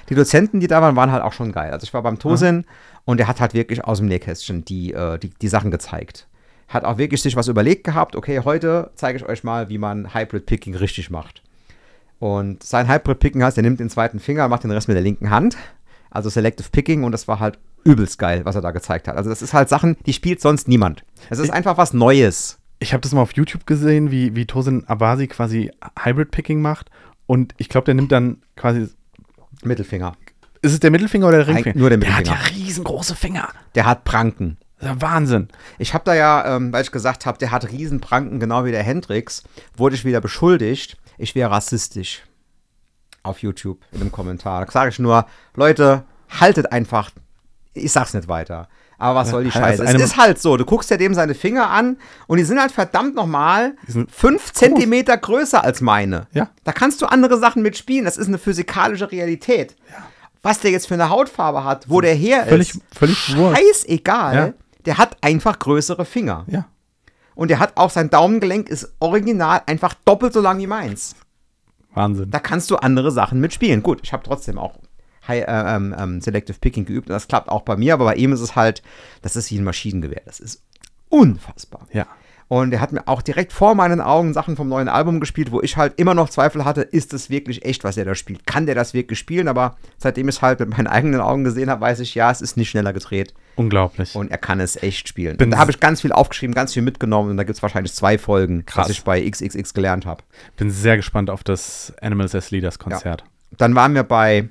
die Dozenten, die da waren, waren halt auch schon geil. Also ich war beim Tosin und der hat halt wirklich aus dem Nähkästchen die, äh, die, die Sachen gezeigt. Hat auch wirklich sich was überlegt gehabt, okay, heute zeige ich euch mal, wie man Hybrid Picking richtig macht. Und sein Hybrid Picking heißt, er nimmt den zweiten Finger, macht den Rest mit der linken Hand. Also Selective Picking und das war halt übelst geil, was er da gezeigt hat. Also das ist halt Sachen, die spielt sonst niemand. Es ist einfach was Neues. Ich habe das mal auf YouTube gesehen, wie, wie Tosin Abasi quasi Hybrid-Picking macht. Und ich glaube, der nimmt dann quasi. Mittelfinger. Ist es der Mittelfinger oder der Ringfinger? nur der Der hat Mittelfinger. ja riesengroße Finger. Der hat Pranken. Ja Wahnsinn. Ich habe da ja, ähm, weil ich gesagt habe, der hat Riesenpranken, genau wie der Hendrix, wurde ich wieder beschuldigt, ich wäre rassistisch. Auf YouTube in einem Kommentar. Da sage ich nur, Leute, haltet einfach. Ich sag's nicht weiter. Aber was soll die also Scheiße? eine- es ist halt so, du guckst ja dem seine Finger an und die sind halt verdammt nochmal fünf Zentimeter größer als meine. Ja. Da kannst du andere Sachen mitspielen. Das ist eine physikalische Realität. Was der jetzt für eine Hautfarbe hat, wo der her Völlig, ist, völlig scheißegal. Ja. Der hat einfach größere Finger. Ja. Und der hat auch sein Daumengelenk ist original einfach doppelt so lang wie meins. Wahnsinn. Da kannst du andere Sachen mitspielen. Gut, ich habe trotzdem auch High, äh, ähm, ähm, Selective Picking geübt und das klappt auch bei mir, aber bei ihm ist es halt, das ist wie ein Maschinengewehr. Das ist unfassbar. Ja. Und er hat mir auch direkt vor meinen Augen Sachen vom neuen Album gespielt, wo ich halt immer noch Zweifel hatte, ist es wirklich echt, was er da spielt? Kann der das wirklich spielen? Aber seitdem ich es halt mit meinen eigenen Augen gesehen habe, weiß ich, ja, es ist nicht schneller gedreht Unglaublich. und er kann es echt spielen. Bin da habe ich ganz viel aufgeschrieben, ganz viel mitgenommen und da gibt es wahrscheinlich zwei Folgen, Krass. was ich bei XXX gelernt habe. Bin sehr gespannt auf das Animals as Leaders Konzert. Dann waren wir bei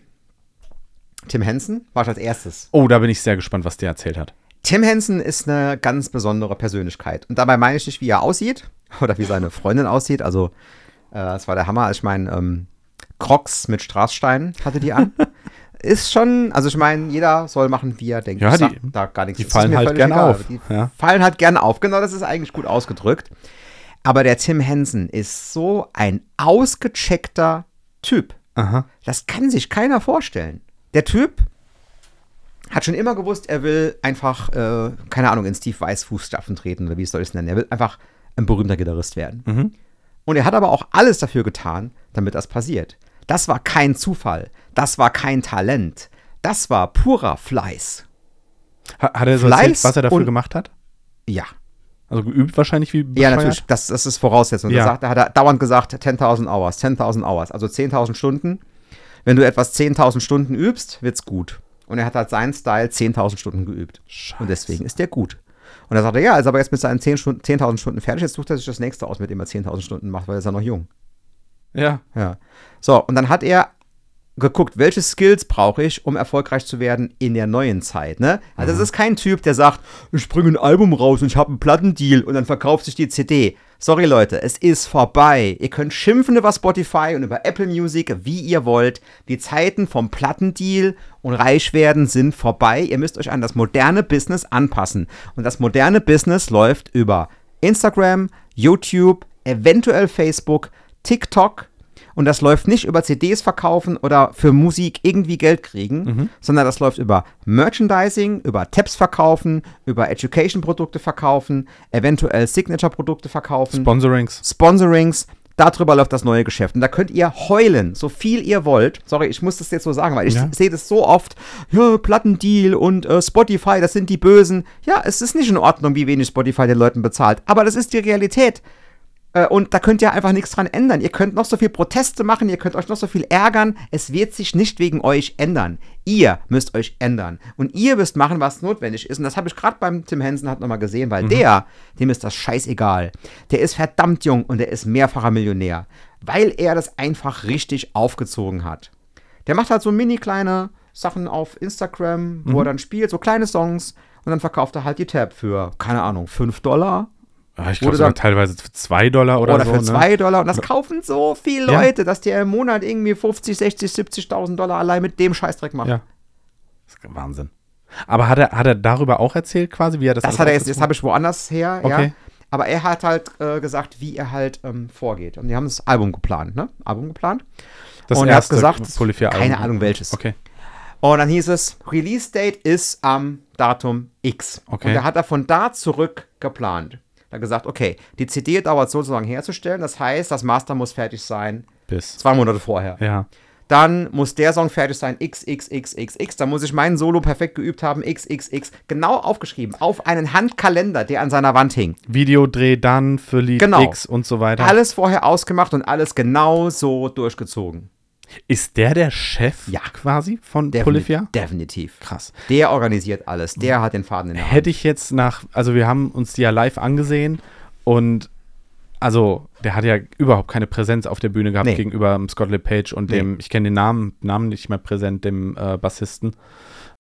Tim Henson, war ich als erstes. Oh, da bin ich sehr gespannt, was der erzählt hat. Tim Henson ist eine ganz besondere Persönlichkeit. Und dabei meine ich nicht, wie er aussieht oder wie seine Freundin aussieht. Also, äh, das war der Hammer. Ich meine, ähm, Crocs mit Straßsteinen hatte die an. ist schon, also ich meine, jeder soll machen, wie er denkt. Ja, die- da gar nichts. die fallen halt völlig gern egal. auf, Die ja. fallen halt gerne auf. Genau, das ist eigentlich gut ausgedrückt. Aber der Tim Henson ist so ein ausgecheckter Typ. Aha. Das kann sich keiner vorstellen. Der Typ hat schon immer gewusst, er will einfach, äh, keine Ahnung, in Steve Weiss Fußstapfen treten oder wie soll ich es nennen. Er will einfach ein berühmter Gitarrist werden. Mhm. Und er hat aber auch alles dafür getan, damit das passiert. Das war kein Zufall. Das war kein Talent. Das war purer Fleiß. Ha- Hat er so Fleiß erzählt, was er dafür und- gemacht hat? Ja. Also geübt wahrscheinlich wie Ja, bescheuert? natürlich. Das, das ist Voraussetzung. Ja. Sagt, da hat er dauernd gesagt, 10.000 Hours, 10.000 Hours, also 10.000 Stunden. Wenn du etwas 10.000 Stunden übst, wird's gut. Und er hat halt seinen Style 10.000 Stunden geübt. Scheiße. Und deswegen ist der gut. Und er sagt er, ja, er ist aber jetzt mit seinen 10 Stunden- 10.000 Stunden fertig, jetzt sucht er sich das nächste aus, mit dem er 10.000 Stunden macht, weil er ist ja noch jung. Ja. Ja. So, und dann hat er geguckt, welche Skills brauche ich, um erfolgreich zu werden in der neuen Zeit. Ne? Also das ist kein Typ, der sagt, ich bringe ein Album raus und ich habe einen Plattendeal und dann verkauft sich die CD. Sorry Leute, es ist vorbei. Ihr könnt schimpfen über Spotify und über Apple Music, wie ihr wollt. Die Zeiten vom Plattendeal und Reichwerden sind vorbei. Ihr müsst euch an das moderne Business anpassen. Und das moderne Business läuft über Instagram, YouTube, eventuell Facebook, TikTok, und das läuft nicht über CDs verkaufen oder für Musik irgendwie Geld kriegen, sondern das läuft über Merchandising, über Tabs verkaufen, über Education-Produkte verkaufen, eventuell Signature-Produkte verkaufen, Sponsorings. Sponsorings. Darüber läuft das neue Geschäft. Und da könnt ihr heulen, so viel ihr wollt. Sorry, ich muss das jetzt so sagen, weil ich Ja. sehe das so oft. Ja, Plattendeal und äh, Spotify, das sind die Bösen. Ja, es ist nicht in Ordnung, wie wenig Spotify den Leuten bezahlt. Aber das ist die Realität. Äh, Und da könnt ihr einfach nichts dran ändern. Ihr könnt noch so viel Proteste machen, ihr könnt euch noch so viel ärgern. Es wird sich nicht wegen euch ändern. Ihr müsst euch ändern. Und ihr müsst machen, was notwendig ist. Und das habe ich gerade beim Tim Henson halt nochmal gesehen, weil der, dem ist das scheißegal. Der ist verdammt jung und der ist mehrfacher Millionär. Weil er das einfach richtig aufgezogen hat. Der macht halt so mini kleine Sachen auf Instagram, wo er dann spielt, so kleine Songs. Und dann verkauft er halt die Tab für, keine Ahnung, 5 Dollar. Ah, Ich glaube sogar dann- teilweise für 2 Dollar oder, Oder, so. für ne? 2 Dollar. Und das kaufen so viele Ja. Leute, dass der im Monat irgendwie 50, 60, 70.000 Dollar allein mit dem Scheißdreck macht. Ja. Das ist Wahnsinn. Aber hat er, hat er darüber auch erzählt quasi, wie er das Das hat er jetzt, das aufgezogen habe ich woanders her, ja. Okay. Aber er hat halt äh, gesagt, wie er halt ähm, vorgeht. Und die haben das Album geplant, ne? Album geplant. Das und er hat erste gesagt, Polyphia-Album. keine Ahnung welches. Okay. Und dann hieß es, Release Date ist am Datum X. Okay. Und da hat er von da zurück geplant. Gesagt, okay, die CD dauert so so lange herzustellen. Das heißt, das Master muss fertig sein Bis. zwei Monate vorher. Ja. Dann muss der Song fertig sein, XXXXX. Dann muss ich meinen Solo perfekt geübt haben, XXX. Genau aufgeschrieben, auf einen Handkalender, der an seiner Wand hing. Videodreh dann für Lied Genau. X und so weiter. Alles vorher ausgemacht und alles genau so durchgezogen. Ist der der Chef Ja. quasi von Defini- Polyphia? Definitiv. Krass. Der organisiert alles. Der hat den Faden in der Hand. Hätte ich jetzt nach, also wir haben uns die ja live angesehen und also der hat ja überhaupt keine Präsenz auf der Bühne gehabt Nee. gegenüber Scott LePage und Nee. dem, ich kenne den Namen, Namen nicht mehr präsent, dem äh, Bassisten.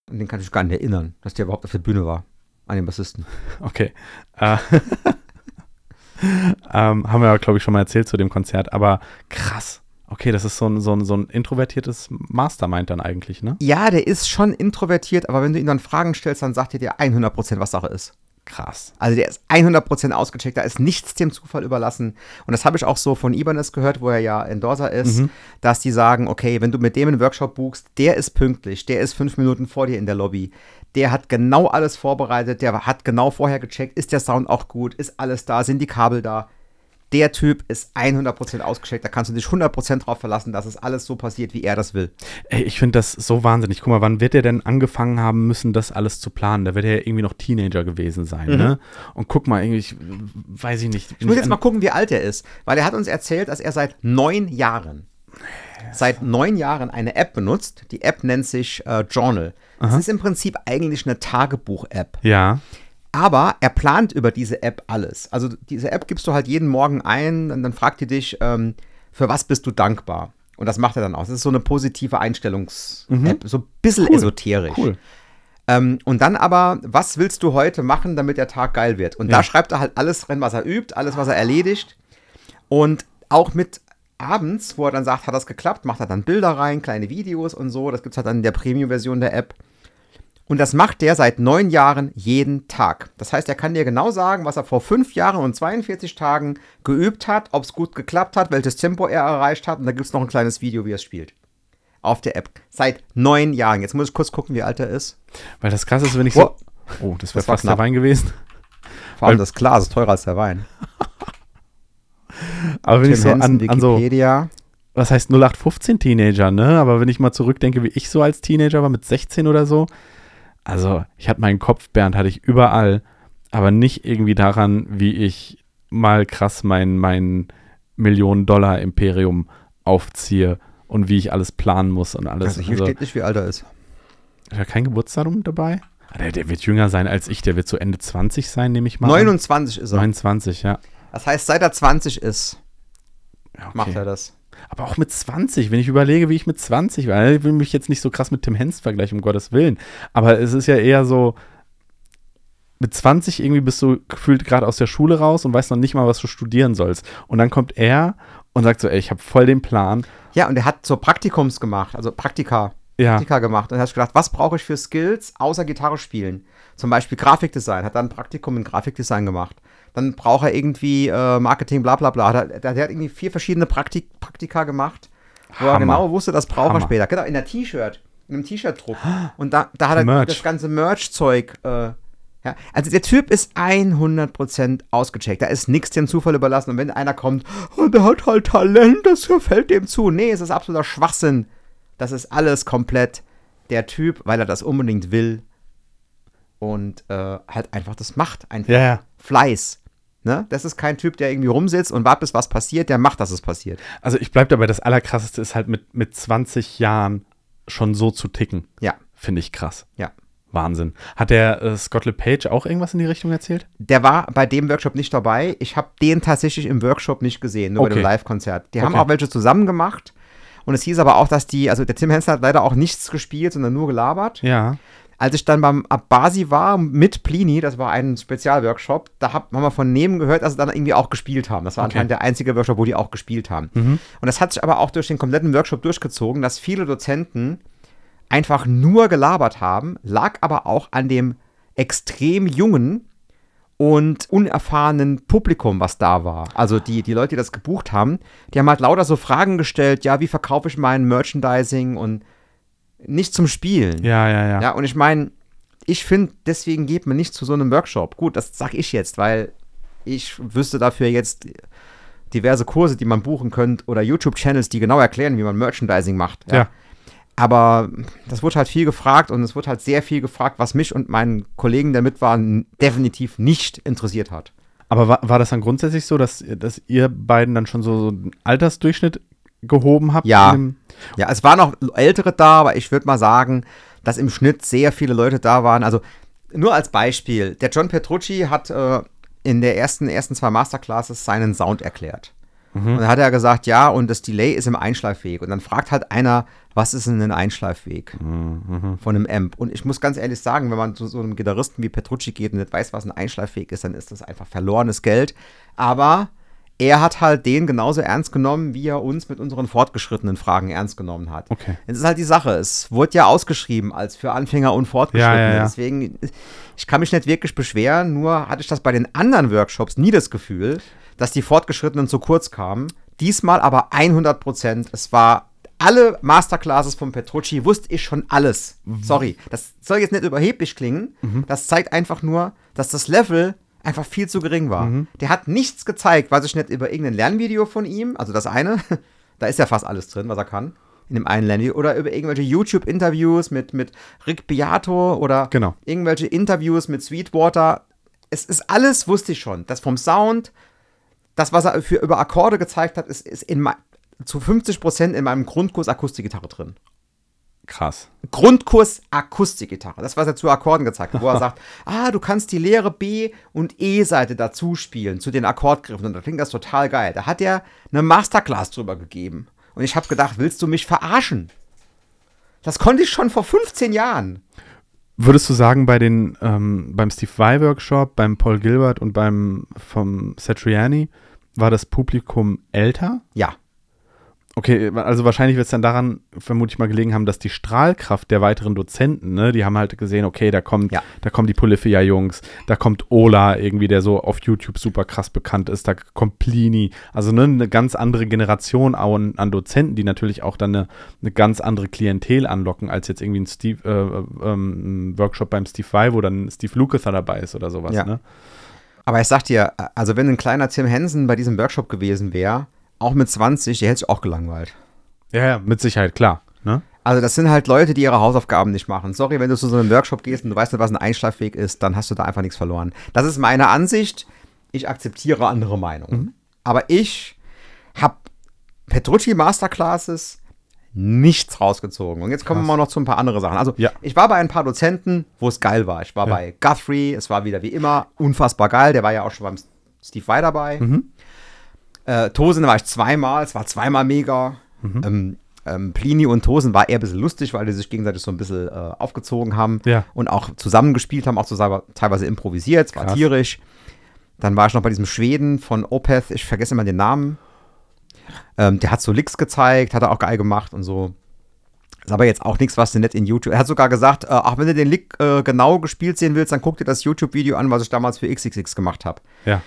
Und den kann ich mich gar nicht erinnern, dass der überhaupt auf der Bühne war. An den Bassisten. Okay. Äh, ähm, haben wir ja, glaube ich, schon mal erzählt zu dem Konzert, aber krass. Okay, das ist so ein, so ein, so ein introvertiertes Mastermind dann eigentlich, ne? Ja, der ist schon introvertiert, aber wenn du ihm dann Fragen stellst, dann sagt er dir 100%, was Sache ist. Krass. Also der ist 100% ausgecheckt, da ist nichts dem Zufall überlassen. Und das habe ich auch so von Ibanez gehört, wo er ja Endorser ist, Mhm. dass die sagen, okay, wenn du mit dem einen Workshop buchst, der ist pünktlich, der ist fünf Minuten vor dir in der Lobby, der hat genau alles vorbereitet, der hat genau vorher gecheckt, ist der Sound auch gut, ist alles da, sind die Kabel da. Der Typ ist 100% ausgecheckt, da kannst du dich 100% drauf verlassen, dass es alles so passiert, wie er das will. Ey, ich finde das so wahnsinnig. Guck mal, wann wird er denn angefangen haben müssen, das alles zu planen? Da wird er ja irgendwie noch Teenager gewesen sein, ne? Und guck mal, irgendwie, ich, weiß ich nicht. Mhm. Ich muss jetzt mal gucken, wie alt er ist, weil er hat uns erzählt, dass er seit neun Jahren, seit neun Jahren eine App benutzt. Die App nennt sich äh, Journal. Das ist im Prinzip eigentlich eine Tagebuch-App. Ja. Aber er plant über diese App alles. Also diese App gibst du halt jeden Morgen ein und dann fragt die dich, ähm, für was bist du dankbar? Und das macht er dann auch. Das ist so eine positive Einstellungs-App, so ein bisschen esoterisch. Cool. Ähm, und dann aber, was willst du heute machen, damit der Tag geil wird? Und Ja. da schreibt er halt alles drin, was er übt, alles, was er erledigt. Und auch mit abends, wo er dann sagt, hat das geklappt, macht er dann Bilder rein, kleine Videos und so. Das gibt es halt dann in der Premium-Version der App. Und das macht der seit neun Jahren jeden Tag. Das heißt, er kann dir genau sagen, was er vor fünf Jahren und 42 Tagen geübt hat, ob es gut geklappt hat, welches Tempo er erreicht hat. Und da gibt es noch ein kleines Video, wie er es spielt. Auf der App. Seit neun Jahren. Jetzt muss ich kurz gucken, wie alt er ist. Weil das krass ist, wenn ich Oh. so. Oh, das wäre Das war fast der. Wein gewesen. Vor allem das Glas ist teurer als der Wein. Aber wenn ich so Henson, an, an so, Wikipedia. was heißt 0815 Teenager, ne? Aber wenn ich mal zurückdenke, wie ich so als Teenager war, mit 16 oder so, also ich hatte meinen Kopf, Bernd, hatte ich überall, aber nicht irgendwie daran, wie ich mal krass mein, mein Millionen-Dollar-Imperium aufziehe und wie ich alles planen muss und alles. Also hier Also, steht nicht, wie alt er ist. ist da kein Geburtsdatum dabei? Ah, Der, der wird jünger sein als ich, der wird so Ende 20 sein, nehme ich mal. an. 29 ist er. 29, ja. Das heißt, seit er 20 ist, okay. macht er das. Aber auch mit 20, wenn ich überlege, wie ich mit 20 war, ich will mich jetzt nicht so krass mit Tim Hens vergleichen, um Gottes Willen. Aber es ist ja eher so, mit 20 irgendwie bist du gefühlt gerade aus der Schule raus und weißt noch nicht mal, was du studieren sollst. Und dann kommt er und sagt so, ey, ich habe voll den Plan. Ja, und er hat so Praktikums gemacht, also Praktika, Ja. Praktika gemacht. Und er hat gedacht, was brauche ich für Skills außer Gitarre spielen? Zum Beispiel Grafikdesign, hat dann ein Praktikum in Grafikdesign gemacht. Dann braucht er irgendwie äh, Marketing, bla bla bla. Hat er, der hat irgendwie vier verschiedene Praktik Praktika gemacht, wo er Hammer. genau wusste, das braucht er Hammer. später. Genau, in der T-Shirt, in einem T-Shirt-Druck. Und da, da hat er Merch. das ganze Merch-Zeug. Äh, ja. Also der Typ ist 100% ausgecheckt. Da ist nichts dem Zufall überlassen. Und wenn einer kommt, oh, der hat halt Talent, das fällt dem zu. Nee, es ist absoluter Schwachsinn. Das ist alles komplett der Typ, weil er das unbedingt will. Und äh, halt einfach das macht. Einfach Ja, ja. Fleiß. Ne? Das ist kein Typ, der irgendwie rumsitzt und wartet, bis was passiert. Der macht, dass es passiert. Also ich bleibe dabei, das Allerkrasseste ist halt mit, mit 20 Jahren schon so zu ticken. Ja, Finde ich krass. ja. Wahnsinn. Hat der äh, Scott LePage auch irgendwas in die Richtung erzählt? Der war bei dem Workshop nicht dabei. Ich habe den tatsächlich im Workshop nicht gesehen, nur bei Okay. dem Live-Konzert. Die haben Okay. auch welche zusammen gemacht. Und es hieß aber auch, dass die, also der Tim Henson hat leider auch nichts gespielt, sondern nur gelabert. Ja. Als ich dann beim Abasi war mit Plini, das war ein Spezialworkshop, da hab, haben wir von neben gehört, dass sie dann irgendwie auch gespielt haben. Das war Okay. anscheinend der einzige Workshop, wo die auch gespielt haben. Und das hat sich aber auch durch den kompletten Workshop durchgezogen, dass viele Dozenten einfach nur gelabert haben, lag aber auch an dem extrem jungen und unerfahrenen Publikum, was da war. Also die, die Leute, die das gebucht haben, die haben halt lauter so Fragen gestellt, ja, wie verkaufe ich mein Merchandising und nicht zum Spielen. Ja, ja, ja. Ja, und ich meine, ich finde, deswegen geht man nicht zu so einem Workshop. Gut, das sag ich jetzt, weil ich wüsste dafür jetzt diverse Kurse, die man buchen könnte oder YouTube-Channels, die genau erklären, wie man Merchandising macht. Ja. Aber das wurde halt viel gefragt und es wurde halt sehr viel gefragt, was mich und meinen Kollegen, der mit waren, definitiv nicht interessiert hat. Aber war, war das dann grundsätzlich so, dass, dass ihr beiden dann schon so, so einen Altersdurchschnitt gehoben habt? Ja. Ja, es waren noch ältere da, aber ich würde mal sagen, dass im Schnitt sehr viele Leute da waren. Also nur als Beispiel, der John Petrucci hat äh, in der ersten, ersten zwei Masterclasses seinen Sound erklärt. Und dann hat er gesagt, ja, und das Delay ist im Einschleifweg. Und dann fragt halt einer, was ist denn ein Einschleifweg von einem Amp? Und ich muss ganz ehrlich sagen, wenn man zu so einem Gitarristen wie Petrucci geht und nicht weiß, was ein Einschleifweg ist, dann ist das einfach verlorenes Geld. Aber er hat halt den genauso ernst genommen, wie er uns mit unseren fortgeschrittenen Fragen ernst genommen hat. Okay. Das ist halt die Sache. Es wurde ja ausgeschrieben als für Anfänger und Fortgeschrittene. Ja, ja, ja. Deswegen, ich kann mich nicht wirklich beschweren, nur hatte ich das bei den anderen Workshops nie das Gefühl, dass die Fortgeschrittenen zu kurz kamen. Diesmal aber 100 Prozent. Es war alle Masterclasses von Petrucci, wusste ich schon alles. Sorry, das soll jetzt nicht überheblich klingen. Das zeigt einfach nur, dass das Level einfach viel zu gering war. Der hat nichts gezeigt, was ich nicht über irgendein Lernvideo von ihm, also das eine, da ist ja fast alles drin, was er kann, in dem einen Lernvideo, oder über irgendwelche YouTube-Interviews mit, mit Rick Beato oder Genau. irgendwelche Interviews mit Sweetwater. Es ist alles, wusste ich schon. Das vom Sound, das, was er für über Akkorde gezeigt hat, ist, ist in zu 50 Prozent in meinem Grundkurs Akustikgitarre drin. Krass. Grundkurs Akustikgitarre. Das, was er zu Akkorden gezeigt hat, wo er sagt, ah, du kannst die leere B- und E-Seite dazu spielen, zu den Akkordgriffen. Und da klingt das total geil. Da hat er eine Masterclass drüber gegeben. Und ich habe gedacht, willst du mich verarschen? Das konnte ich schon vor 15 Jahren. Würdest du sagen, bei den, ähm, beim Steve Vai Workshop, beim Paul Gilbert und beim vom Satriani war das Publikum älter? Ja. Okay, also wahrscheinlich wird es dann daran vermutlich mal gelegen haben, dass die Strahlkraft der weiteren Dozenten, ne, die haben halt gesehen, okay, da kommt, Ja. da kommen die Polyphia-Jungs, da kommt Ola irgendwie, der so auf YouTube super krass bekannt ist, da kommt Plini, also ne, eine ganz andere Generation an, an Dozenten, die natürlich auch dann eine, eine ganz andere Klientel anlocken, als jetzt irgendwie ein Steve, äh, ähm, ein Workshop beim Steve Vai, wo dann Steve Lukather dabei ist oder sowas, Ja. ne? Aber ich sag dir, also wenn ein kleiner Tim Henson bei diesem Workshop gewesen wäre, auch mit 20, der hätte sich auch gelangweilt. Ja, ja, mit Sicherheit, klar, ne? Also das sind halt Leute, die ihre Hausaufgaben nicht machen. Sorry, wenn du zu so einem Workshop gehst und du weißt nicht, was ein Einschlafweg ist, dann hast du da einfach nichts verloren. Das ist meine Ansicht. Ich akzeptiere andere Meinungen. Aber ich habe Petrucci Masterclasses nichts rausgezogen. Und jetzt kommen wir mal noch zu ein paar andere Sachen. Also Ja. ich war bei ein paar Dozenten, wo es geil war. Ich war Ja. bei Guthrie, es war wieder wie immer unfassbar geil. Der war ja auch schon beim Steve Vai dabei. Äh, Tosen war ich zweimal, es war zweimal mega. Ähm, ähm, Plini und Tosen war eher ein bisschen lustig, weil die sich gegenseitig so ein bisschen äh, aufgezogen haben Ja. und auch zusammengespielt haben, auch zusammen, teilweise improvisiert, es war Krass. tierisch. Dann war ich noch bei diesem Schweden von Opeth, ich vergesse immer den Namen. Ähm, der hat so Licks gezeigt, hat er auch geil gemacht und so. Ist aber jetzt auch nichts, was du nicht in YouTube. Er hat sogar gesagt, äh, ach, wenn du den Lick äh, genau gespielt sehen willst, dann guck dir das YouTube-Video an, was ich damals für XXX gemacht habe. Ja.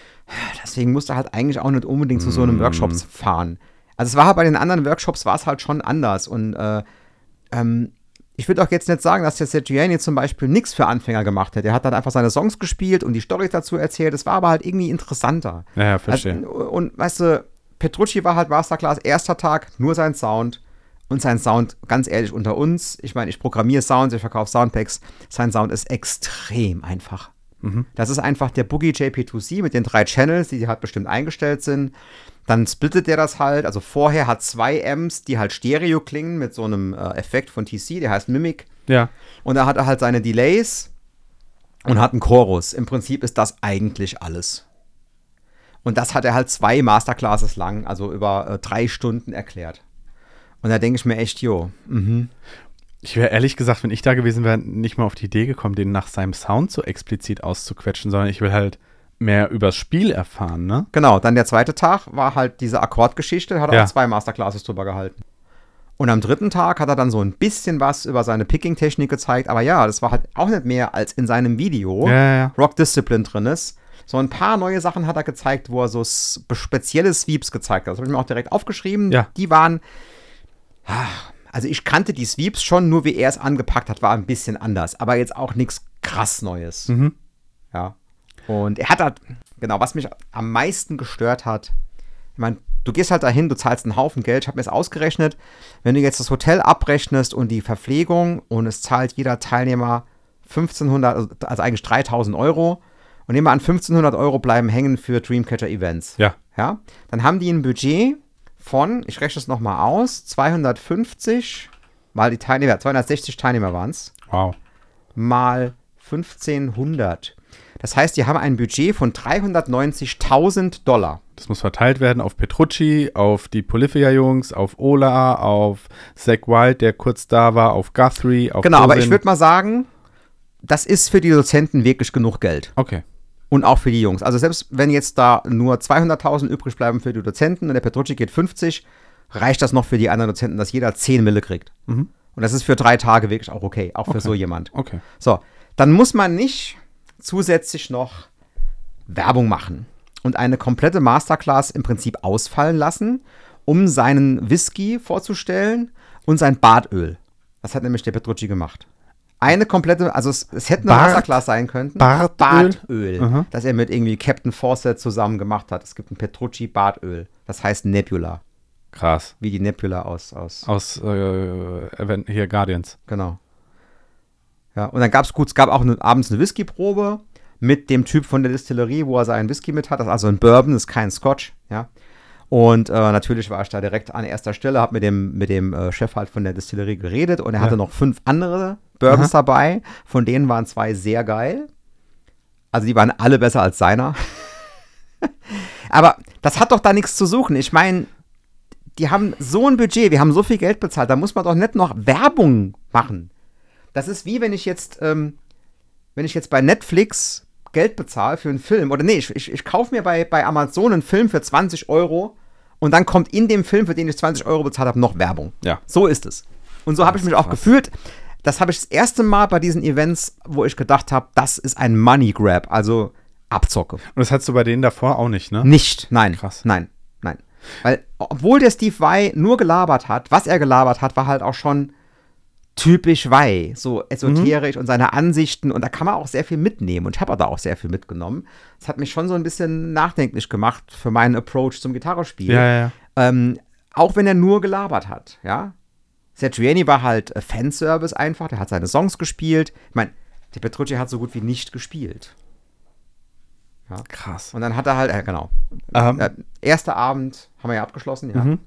Deswegen musst du halt eigentlich auch nicht unbedingt zu so einem Workshop fahren. Also es war halt bei den anderen Workshops war es halt schon anders. Und äh, ähm, ich würde auch jetzt nicht sagen, dass der Sergiani zum Beispiel nichts für Anfänger gemacht hat. Er hat dann einfach seine Songs gespielt und die Storys dazu erzählt. Es war aber halt irgendwie interessanter. Ja, ja, verstehe. Also, und weißt du, Petrucci war halt Masterclass, erster Tag, nur sein Sound. Und sein Sound, ganz ehrlich, unter uns, ich meine, ich programmiere Sounds, ich verkaufe Soundpacks, sein Sound ist extrem einfach. Das ist einfach der Boogie JP2C mit den drei Channels, die halt bestimmt eingestellt sind. Dann splittet der das halt. Also vorher hat zwei Amps, die halt Stereo klingen mit so einem äh, Effekt von TC, der heißt Mimic. ja. Und da hat er halt seine Delays und hat einen Chorus. Im Prinzip ist das eigentlich alles. Und das hat er halt zwei Masterclasses lang, also über äh, drei Stunden erklärt. Und da denke ich mir echt, jo, Ich wäre ehrlich gesagt, wenn ich da gewesen wäre, nicht mal auf die Idee gekommen, den nach seinem Sound so explizit auszuquetschen, sondern ich will halt mehr übers Spiel erfahren, ne? Genau, dann der zweite Tag war halt diese Akkordgeschichte, da hat er Ja. auch zwei Masterclasses drüber gehalten. Und am dritten Tag hat er dann so ein bisschen was über seine Picking-Technik gezeigt, aber ja, das war halt auch nicht mehr als in seinem Video Ja, ja. Rock Discipline drin ist. So ein paar neue Sachen hat er gezeigt, wo er so spezielle Sweeps gezeigt hat. Das habe ich mir auch direkt aufgeschrieben. Die waren. ah, Also ich kannte die Sweeps schon, nur wie er es angepackt hat, war ein bisschen anders. Aber jetzt auch nichts krass Neues. Mhm. Ja. Und er hat halt, genau, was mich am meisten gestört hat, ich meine, du gehst halt dahin, du zahlst einen Haufen Geld, ich habe mir das ausgerechnet, wenn du jetzt das Hotel abrechnest und die Verpflegung und es zahlt jeder Teilnehmer 1500, also- also eigentlich 3000 Euro und nehmen wir an, 1500 Euro bleiben hängen für Dreamcatcher Events. Ja. Ja, dann haben die ein Budget von, ich rechne es nochmal aus, 250 mal die Teilnehmer, 260 Teilnehmer waren es Wow. mal 1500. Das heißt, die haben ein Budget von 390.000 Dollar. Das muss verteilt werden auf Petrucci, auf die Polyphia-Jungs, auf Ola, auf Zach Wild, der kurz da war, auf Guthrie, auf Genau, aber ich würde mal sagen, das ist für die Dozenten wirklich genug Geld. Okay. Und auch für die Jungs. Also selbst wenn jetzt da nur 200.000 übrig bleiben für die Dozenten und der Petrucci geht 50, reicht das noch für die anderen Dozenten, dass jeder 10 Mille kriegt. Und das ist für drei Tage wirklich auch okay, auch für Mhm. Okay. so jemand. Okay. So, dann muss man nicht zusätzlich noch Werbung machen und eine komplette Masterclass im Prinzip ausfallen lassen, um seinen Whisky vorzustellen und sein Bartöl. Das hat nämlich der Petrucci gemacht. Eine komplette, also es, es hätte eine Bart- Masterclass sein können. Bartöl? Bartöl, Aha. das er mit irgendwie Captain Fawcett zusammen gemacht hat. Es gibt ein Petrucci Bartöl. Das heißt Nebula, Krass. wie die Nebula aus, aus Aus äh, hier Guardians. Genau. Ja, und dann gab es gut, es gab auch eine, abends eine Whiskyprobe mit dem Typ von der Distillerie, wo er seinen Whisky mit hat. Das ist also ein Bourbon, das ist kein Scotch, ja. Und äh, natürlich war ich da direkt an erster Stelle, habe mit dem, mit dem äh, Chef halt von der Distillerie geredet und er hatte Ja. noch fünf andere Bourbons dabei. Von denen waren zwei sehr geil. Also die waren alle besser als seiner. Aber das hat doch da nichts zu suchen. Ich meine, die haben so ein Budget, wir haben so viel Geld bezahlt, da muss man doch nicht noch Werbung machen. Das ist wie wenn ich jetzt, ähm, wenn ich jetzt bei Netflix Geld bezahle für einen Film, oder nee, ich, ich, ich kaufe mir bei, bei Amazon einen Film für 20 Euro und dann kommt in dem Film, für den ich 20 Euro bezahlt habe, noch Werbung. Ja. So ist es. Und so habe ich mich auch gefühlt. Das habe ich das erste Mal bei diesen Events, wo ich gedacht habe, das ist ein Money Grab, also Abzocke. Und das hattest du bei denen davor auch nicht, ne? Nicht, nein. Krass. Nein, nein. Weil, obwohl der Steve Vai nur gelabert hat, was er gelabert hat, war halt auch schon typisch Vai, so esoterisch und seine Ansichten und da kann man auch sehr viel mitnehmen und ich habe da auch sehr viel mitgenommen. Das hat mich schon so ein bisschen nachdenklich gemacht für meinen Approach zum Gitarrespiel. Ja, ja. Ähm, auch wenn er nur gelabert hat, ja. Sergiani war halt äh, Fanservice einfach, der hat seine Songs gespielt. Ich meine, der Petrucci hat so gut wie nicht gespielt. Krass. Und dann hat er halt, äh, genau, Ähm, äh, erster Abend haben wir ja abgeschlossen, ja. Mhm.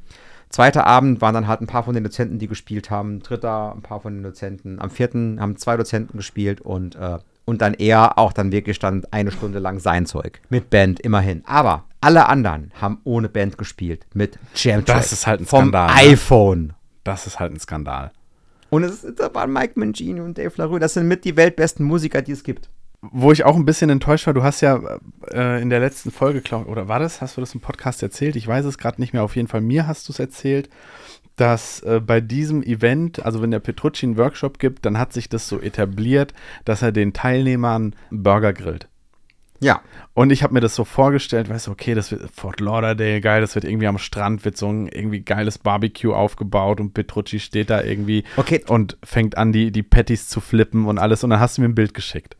Zweiter Abend waren dann halt ein paar von den Dozenten, die gespielt haben. Dritter, ein paar von den Dozenten. Am vierten haben zwei Dozenten gespielt und, äh, und dann er auch dann wirklich dann eine Stunde lang sein Zeug. Mit Band, immerhin. Aber alle anderen haben ohne Band gespielt. Mit Jam Das ist halt ein Vom Skandal, ne? iPhone. Das ist halt ein Skandal. Und es ist, da waren Mike Mangini und Dave LaRue. Das sind mit die weltbesten Musiker, die es gibt. Wo ich auch ein bisschen enttäuscht war, du hast ja äh, in der letzten Folge, glaub, oder war das, hast du das im Podcast erzählt? Ich weiß es gerade nicht mehr. Auf jeden Fall mir hast du es erzählt, dass äh, bei diesem Event, also wenn der Petrucci einen Workshop gibt, dann hat sich das so etabliert, dass er den Teilnehmern Burger grillt. Ja. Und ich habe mir das so vorgestellt, weißt du, okay, das wird Fort Lauderdale geil, das wird irgendwie am Strand, wird so ein irgendwie geiles Barbecue aufgebaut und Petrucci steht da irgendwie Okay. und fängt an, die, die Patties zu flippen und alles. Und dann hast du mir ein Bild geschickt.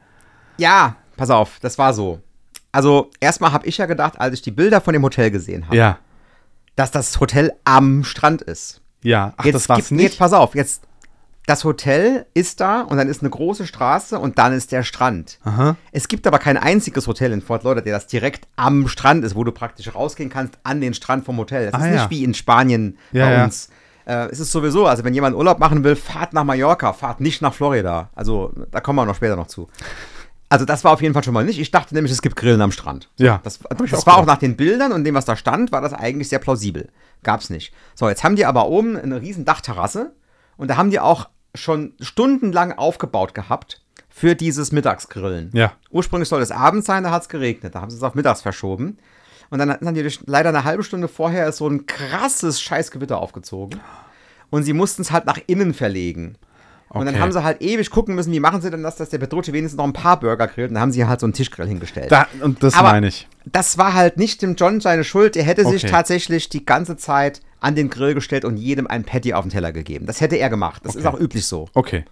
Ja, pass auf, das war so. Also, erstmal habe ich ja gedacht, als ich die Bilder von dem Hotel gesehen habe, Ja, dass das Hotel am Strand ist. ja. Ach, jetzt das war's gibt- nicht. Jetzt pass auf, jetzt das Hotel ist da und dann ist eine große Straße und dann ist der Strand. Aha. Es gibt aber kein einziges Hotel in Fort Lauderdale, das direkt am Strand ist, wo du praktisch rausgehen kannst an den Strand vom Hotel. Das Ah, ist ja. nicht wie in Spanien Ja, bei ja. uns. Äh, es ist sowieso, also wenn jemand Urlaub machen will, fahrt nach Mallorca, fahrt nicht nach Florida. Also da kommen wir noch später noch zu. Also das war auf jeden Fall schon mal nicht. Ich dachte nämlich, es gibt Grillen am Strand. Ja. Das, das auch war auch nach den Bildern und dem, was da stand, war das eigentlich sehr plausibel. Gab's nicht. So, jetzt haben die aber oben eine riesen Dachterrasse und da haben die auch schon stundenlang aufgebaut gehabt für dieses Mittagsgrillen. Ja. Ursprünglich soll es abends sein, da hat es geregnet. Da haben sie es auf mittags verschoben. Und dann haben die leider eine halbe Stunde vorher so ein krasses Scheißgewitter aufgezogen. Und sie mussten es halt nach innen verlegen. Und dann Okay. haben sie halt ewig gucken müssen, wie machen sie denn das, dass der Petrucci wenigstens noch ein paar Burger grillt. Und dann haben sie halt so einen Tischgrill hingestellt. Da, und das Aber- meine ich. Das war halt nicht dem John seine Schuld. Er hätte sich Okay. tatsächlich die ganze Zeit an den Grill gestellt und jedem ein Patty auf den Teller gegeben. Das hätte er gemacht. Das ist Okay. auch üblich so. Okay.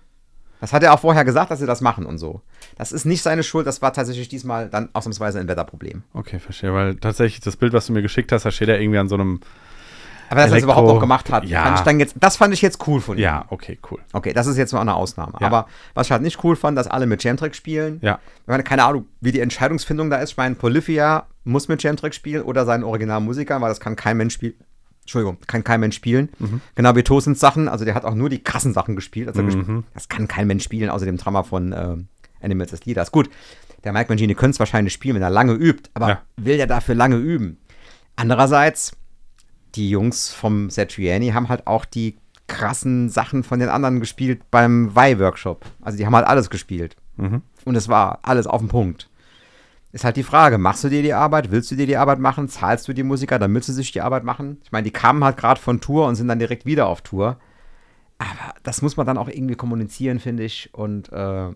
Das hat er auch vorher gesagt, dass sie das machen und so. Das ist nicht seine Schuld. Das war tatsächlich diesmal dann ausnahmsweise ein Wetterproblem. Okay, verstehe. Weil tatsächlich das Bild, was du mir geschickt hast, da steht er irgendwie an so einem. Aber dass er es Elektro- überhaupt noch gemacht hat, Ja. fand ich dann jetzt, das fand ich jetzt cool von ihm. Ja, okay, cool. Okay, das ist jetzt mal eine Ausnahme. Ja. Aber was ich halt nicht cool fand, dass alle mit Jamtrack spielen. Ja. Ich meine, keine Ahnung, wie die Entscheidungsfindung da ist. Ich meine, Polyphia muss mit Jamtrack spielen oder seinen Originalmusikern, weil das kann kein Mensch spielen. Entschuldigung, kann kein Mensch spielen. Mhm. Genau wie Tosens Sachen. Also der hat auch nur die krassen Sachen gespielt. Also gesp- Das kann kein Mensch spielen, außer dem Drama von äh, Animals as Leaders. Gut, der Mike Mangini könnte es wahrscheinlich spielen, wenn er lange übt. Aber Ja. will der dafür lange üben? Andererseits, die Jungs vom Satriani haben halt auch die krassen Sachen von den anderen gespielt beim Vai-Workshop. Also die haben halt alles gespielt. Mhm. Und es war alles auf den Punkt. Ist halt die Frage, machst du dir die Arbeit, willst du dir die Arbeit machen, zahlst du die Musiker, damit sie sich die Arbeit machen? Ich meine, die kamen halt gerade von Tour und sind dann direkt wieder auf Tour. Aber das muss man dann auch irgendwie kommunizieren, finde ich. Und äh,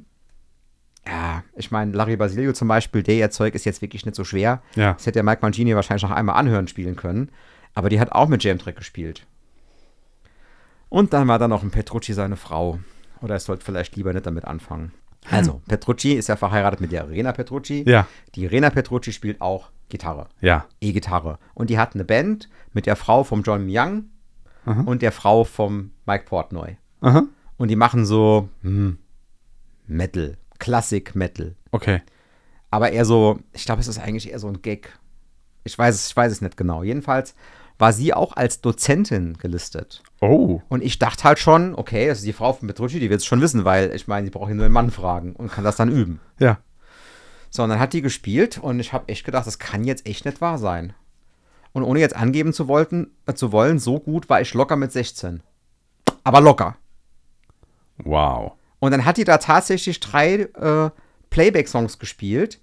ja, ich meine, Larry Basilio zum Beispiel, der ihr Zeug ist jetzt wirklich nicht so schwer. Ja. Das hätte ja Mike Mangini wahrscheinlich noch einmal anhören spielen können. Aber die hat auch mit Jamtrack gespielt. Und dann war da noch ein Petrucci seine Frau. Oder es sollte vielleicht lieber nicht damit anfangen. Also, Petrucci ist ja verheiratet mit der Rena Petrucci. Ja. Die Rena Petrucci spielt auch Gitarre, Ja. E-Gitarre. Und die hat eine Band mit der Frau vom John Young Aha. und der Frau vom Mike Portnoy. Aha. Und die machen so hm, Metal, Klassik Metal. Okay. Aber eher so, ich glaube, es ist eigentlich eher so ein Gag. Ich weiß es, ich weiß es nicht genau. Jedenfalls war sie auch als Dozentin gelistet. Oh. Und ich dachte halt schon, okay, das ist die Frau von Petrucci, die wird es schon wissen, weil ich meine, sie braucht hier nur einen Mann fragen und kann das dann üben. Ja. So, und dann hat die gespielt und ich habe echt gedacht, das kann jetzt echt nicht wahr sein. Und ohne jetzt angeben zu, wollten, äh, zu wollen, so gut war ich locker mit 16. Aber locker. Wow. Und dann hat die da tatsächlich drei äh, Playback-Songs gespielt.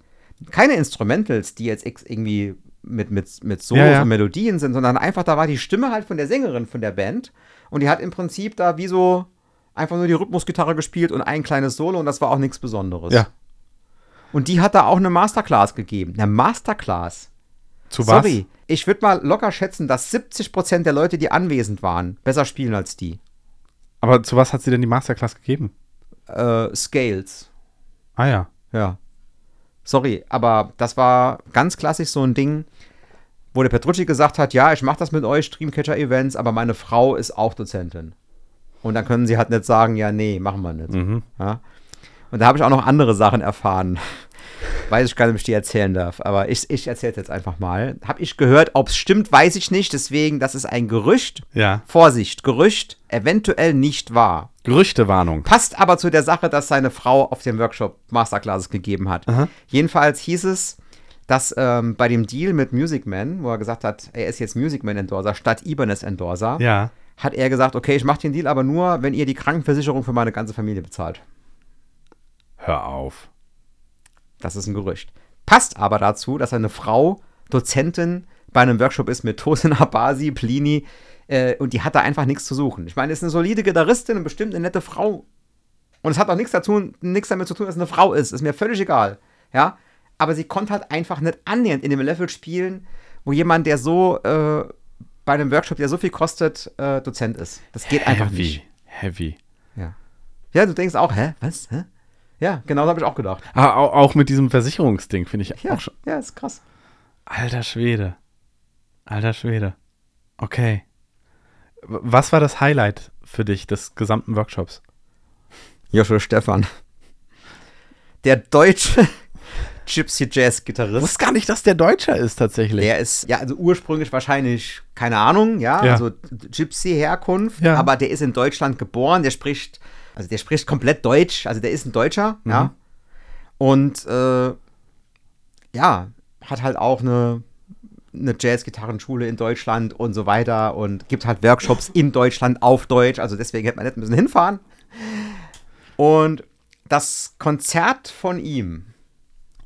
Keine Instrumentals, die jetzt irgendwie mit, mit, mit Solos Ja, ja. und Melodien sind, sondern einfach, da war die Stimme halt von der Sängerin von der Band. Und die hat im Prinzip da wie so einfach nur die Rhythmusgitarre gespielt und ein kleines Solo und das war auch nichts Besonderes. Ja. Und die hat da auch eine Masterclass gegeben. Eine Masterclass. Zu was? Sorry, ich würde mal locker schätzen, dass 70% der Leute, die anwesend waren, besser spielen als die. Aber zu was hat sie denn die Masterclass gegeben? Äh, Scales. Ah ja. Ja. Sorry, aber das war ganz klassisch so ein Ding, wo der Petrucci gesagt hat, ja, ich mache das mit euch, Streamcatcher-Events, aber meine Frau ist auch Dozentin. Und dann können sie halt nicht sagen, ja, nee, machen wir nicht. Mhm. Ja? Und da habe ich auch noch andere Sachen erfahren. Weiß ich gar nicht, ob ich die erzählen darf, aber ich, ich erzähle jetzt einfach mal. Habe ich gehört, ob es stimmt, weiß ich nicht. Deswegen, das ist ein Gerücht. Ja. Vorsicht, Gerücht, eventuell nicht wahr. Gerüchtewarnung. Passt aber zu der Sache, dass seine Frau auf dem Workshop Masterclasses gegeben hat. Aha. Jedenfalls hieß es, dass ähm, bei dem Deal mit Music Man, wo er gesagt hat, er ist jetzt Music Man Endorser statt Ibanez Endorser, Ja. hat er gesagt, okay, ich mache den Deal aber nur, wenn ihr die Krankenversicherung für meine ganze Familie bezahlt. Hör auf. Das ist ein Gerücht. Passt aber dazu, dass seine Frau Dozentin bei einem Workshop ist mit Tosin Abasi, Plini, äh, und die hat da einfach nichts zu suchen. Ich meine, ist eine solide Gitarristin und bestimmt eine nette Frau. Und es hat auch nichts, dazu, nichts damit zu tun, dass es eine Frau ist. Ist mir völlig egal. Ja. Aber sie konnte halt einfach nicht annähernd in dem Level spielen, wo jemand, der so äh, bei einem Workshop, der so viel kostet, äh, Dozent ist. Das geht einfach Heavy. nicht. Heavy. Ja. ja, du denkst auch, hä? Was? Hä? Ja, genau das habe ich auch gedacht. Ah, au- auch mit diesem Versicherungsding finde ich Ja, auch schon. ja, ist krass. Alter Schwede. Alter Schwede. Okay. Was war das Highlight für dich des gesamten Workshops? Joshua Stefan. Der deutsche Gypsy Jazz Ich Gitarrist. wusste gar nicht, dass der Deutscher ist tatsächlich. Der ist, ja, also ursprünglich wahrscheinlich, keine Ahnung, ja, Ja. also Gypsy-Herkunft, Ja. aber der ist in Deutschland geboren, der spricht, also der spricht komplett Deutsch, also der ist ein Deutscher, Mhm. ja. Und äh, ja, hat halt auch eine, eine Jazz-Gitarrenschule in Deutschland und so weiter und gibt halt Workshops in Deutschland auf Deutsch, also deswegen hätte man nicht müssen hinfahren. Und das Konzert von ihm,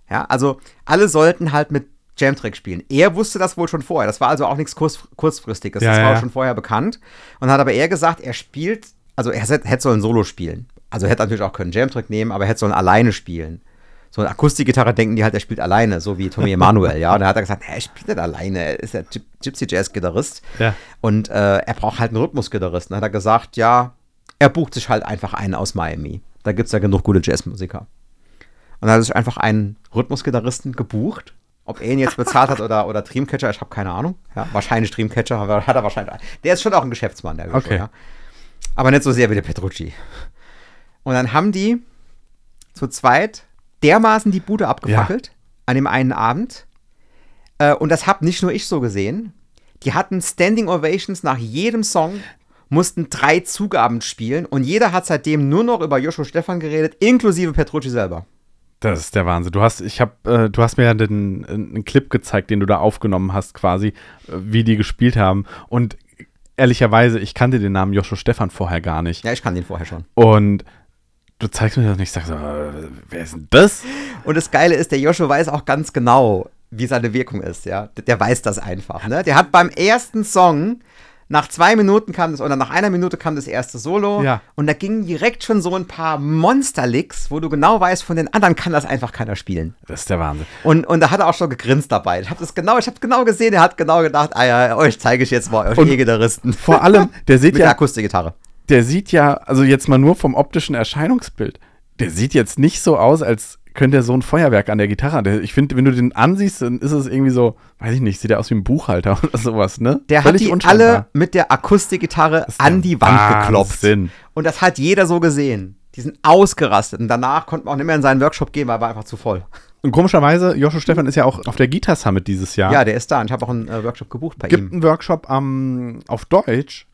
ja, also alle sollten halt mit Jamtrack spielen. Er wusste das wohl schon vorher. Das war also auch nichts kurz, kurzfristiges. Ja, das war ja. auch schon vorher bekannt. Und hat aber er gesagt, er spielt, also er hätte hätte sollen Solo spielen. Also er hätte natürlich auch können Jamtrack nehmen, aber er hätte sollen alleine spielen. So eine Akustikgitarre denken die halt, er spielt alleine, so wie Tommy Emanuel, ja. Und dann hat er gesagt, "Hä, er spielt nicht alleine, er ist ja Gyp- Gypsy Jazz Gitarrist. Ja. Und äh, er braucht halt einen Rhythmusgitarristen. Dann hat er gesagt, ja, er bucht sich halt einfach einen aus Miami. Da gibt es ja genug gute Jazzmusiker. Und dann hat er sich einfach einen Rhythmusgitarristen gebucht. Ob er ihn jetzt bezahlt hat oder, oder Dreamcatcher, ich habe keine Ahnung. Ja, wahrscheinlich Dreamcatcher, aber hat er wahrscheinlich. Der ist schon auch ein Geschäftsmann, der Okay. ja. Aber nicht so sehr wie der Petrucci. Und dann haben die zu zweit dermaßen die Bude abgefackelt an dem einen Abend. Äh, und das hab nicht nur ich so gesehen. Die hatten Standing Ovations nach jedem Song, mussten drei Zugaben spielen und jeder hat seitdem nur noch über Joshua Stefan geredet, inklusive Petrucci selber. Das ist der Wahnsinn. Du hast, ich hab, äh, du hast mir ja den, einen Clip gezeigt, den du da aufgenommen hast, quasi, äh, wie die gespielt haben. Und ehrlicherweise, ich kannte den Namen Joshua Stefan vorher gar nicht. Ja, ich kann den vorher schon. Und du zeigst mir das nicht, ich sag so, wer ist denn das? Und das Geile ist, der Joshua weiß auch ganz genau, wie seine Wirkung ist, ja. Der, der weiß das einfach, ne? Der hat beim ersten Song nach zwei Minuten kam das, oder nach einer Minute kam das erste Solo. Ja. Und da gingen direkt schon so ein paar Monster-Licks, wo du genau weißt, von den anderen kann das einfach keiner spielen. Das ist der Wahnsinn. Und, und da hat er auch schon gegrinst dabei. Ich habe das genau, ich habe genau gesehen, er hat genau gedacht, ah ja, euch zeige ich jetzt mal, euch E-Gitarristen. Vor allem, der sieht Mit der ja, Akustikgitarre. Der sieht ja, also jetzt mal nur vom optischen Erscheinungsbild, der sieht jetzt nicht so aus, als könnte er so ein Feuerwerk an der Gitarre. Ich finde, wenn du den ansiehst, dann ist es irgendwie so, weiß ich nicht, sieht er aus wie ein Buchhalter oder sowas, ne? Der Völlig hat die alle mit der Akustikgitarre an die Wand geklopft. Wahnsinn. Und das hat jeder so gesehen. Die sind ausgerastet. Und danach konnte man auch nicht mehr in seinen Workshop gehen, weil er war einfach zu voll. Und komischerweise, Joshua Stefan ist ja auch auf der Guitar Summit dieses Jahr. Ja, der ist da. Und ich habe auch einen äh, Workshop gebucht bei gibt ihm. einen Workshop am, auf Deutsch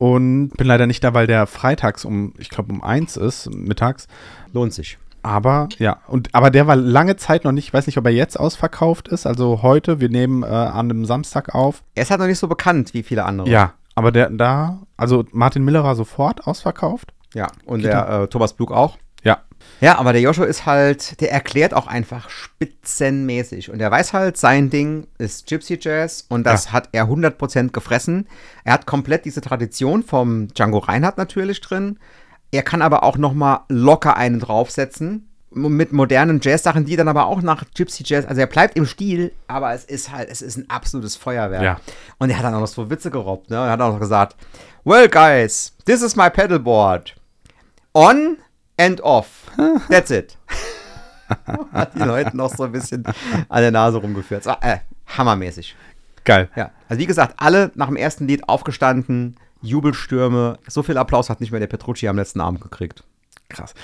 und bin leider nicht da, weil der freitags um, ich glaube um eins ist, mittags. Lohnt sich. Aber ja, und aber der war lange Zeit noch nicht, ich weiß nicht, ob er jetzt ausverkauft ist. Also heute, wir nehmen äh, an einem Samstag auf. Er ist halt noch nicht so bekannt wie viele andere. Ja, aber der da, also Martin Miller war sofort ausverkauft. Ja, und der äh, Thomas Blug auch. Ja. Ja, aber der Joshua ist halt, der erklärt auch einfach spitzenmäßig. Und er weiß halt, sein Ding ist Gypsy Jazz und das hat er 100% gefressen. Er hat komplett diese Tradition vom Django Reinhardt natürlich drin. Er kann aber auch noch mal locker einen draufsetzen mit modernen Jazz-Sachen, die dann aber auch nach Gypsy Jazz, also er bleibt im Stil, aber es ist halt, es ist ein absolutes Feuerwerk. Ja. Und er hat dann auch noch so Witze gerobbt, ne? Er hat auch noch gesagt, well guys, this is my pedalboard. On and off. That's it. hat die Leute noch so ein bisschen an der Nase rumgeführt. So, äh, hammermäßig. Geil. Ja. Also wie gesagt, alle nach dem ersten Lied aufgestanden, Jubelstürme. So viel Applaus hat nicht mehr der Petrucci am letzten Abend gekriegt. Krass.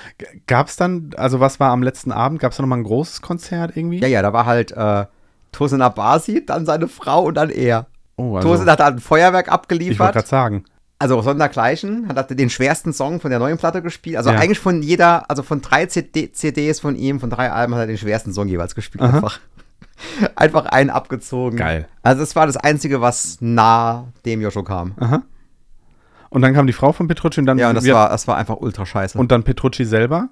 Gab es dann, also was war am letzten Abend? Gab es da nochmal ein großes Konzert irgendwie? Ja, ja, da war halt äh, Tosin Abasi, dann seine Frau und dann er. Oh, also, Tosin hat dann ein Feuerwerk ich wollte abgeliefert. gerade sagen. Also sondergleichen, hat er den schwersten Song von der neuen Platte gespielt. Also Ja. eigentlich von jeder, also von drei CD, CDs von ihm, von drei Alben hat er den schwersten Song jeweils gespielt. Aha. Einfach, einfach einen abgezogen. Geil. Also es war das Einzige, was nah dem Joshua kam. Aha. Und dann kam die Frau von Petrucci und dann, Ja, und das war, das war einfach ultra scheiße. und dann Petrucci selber.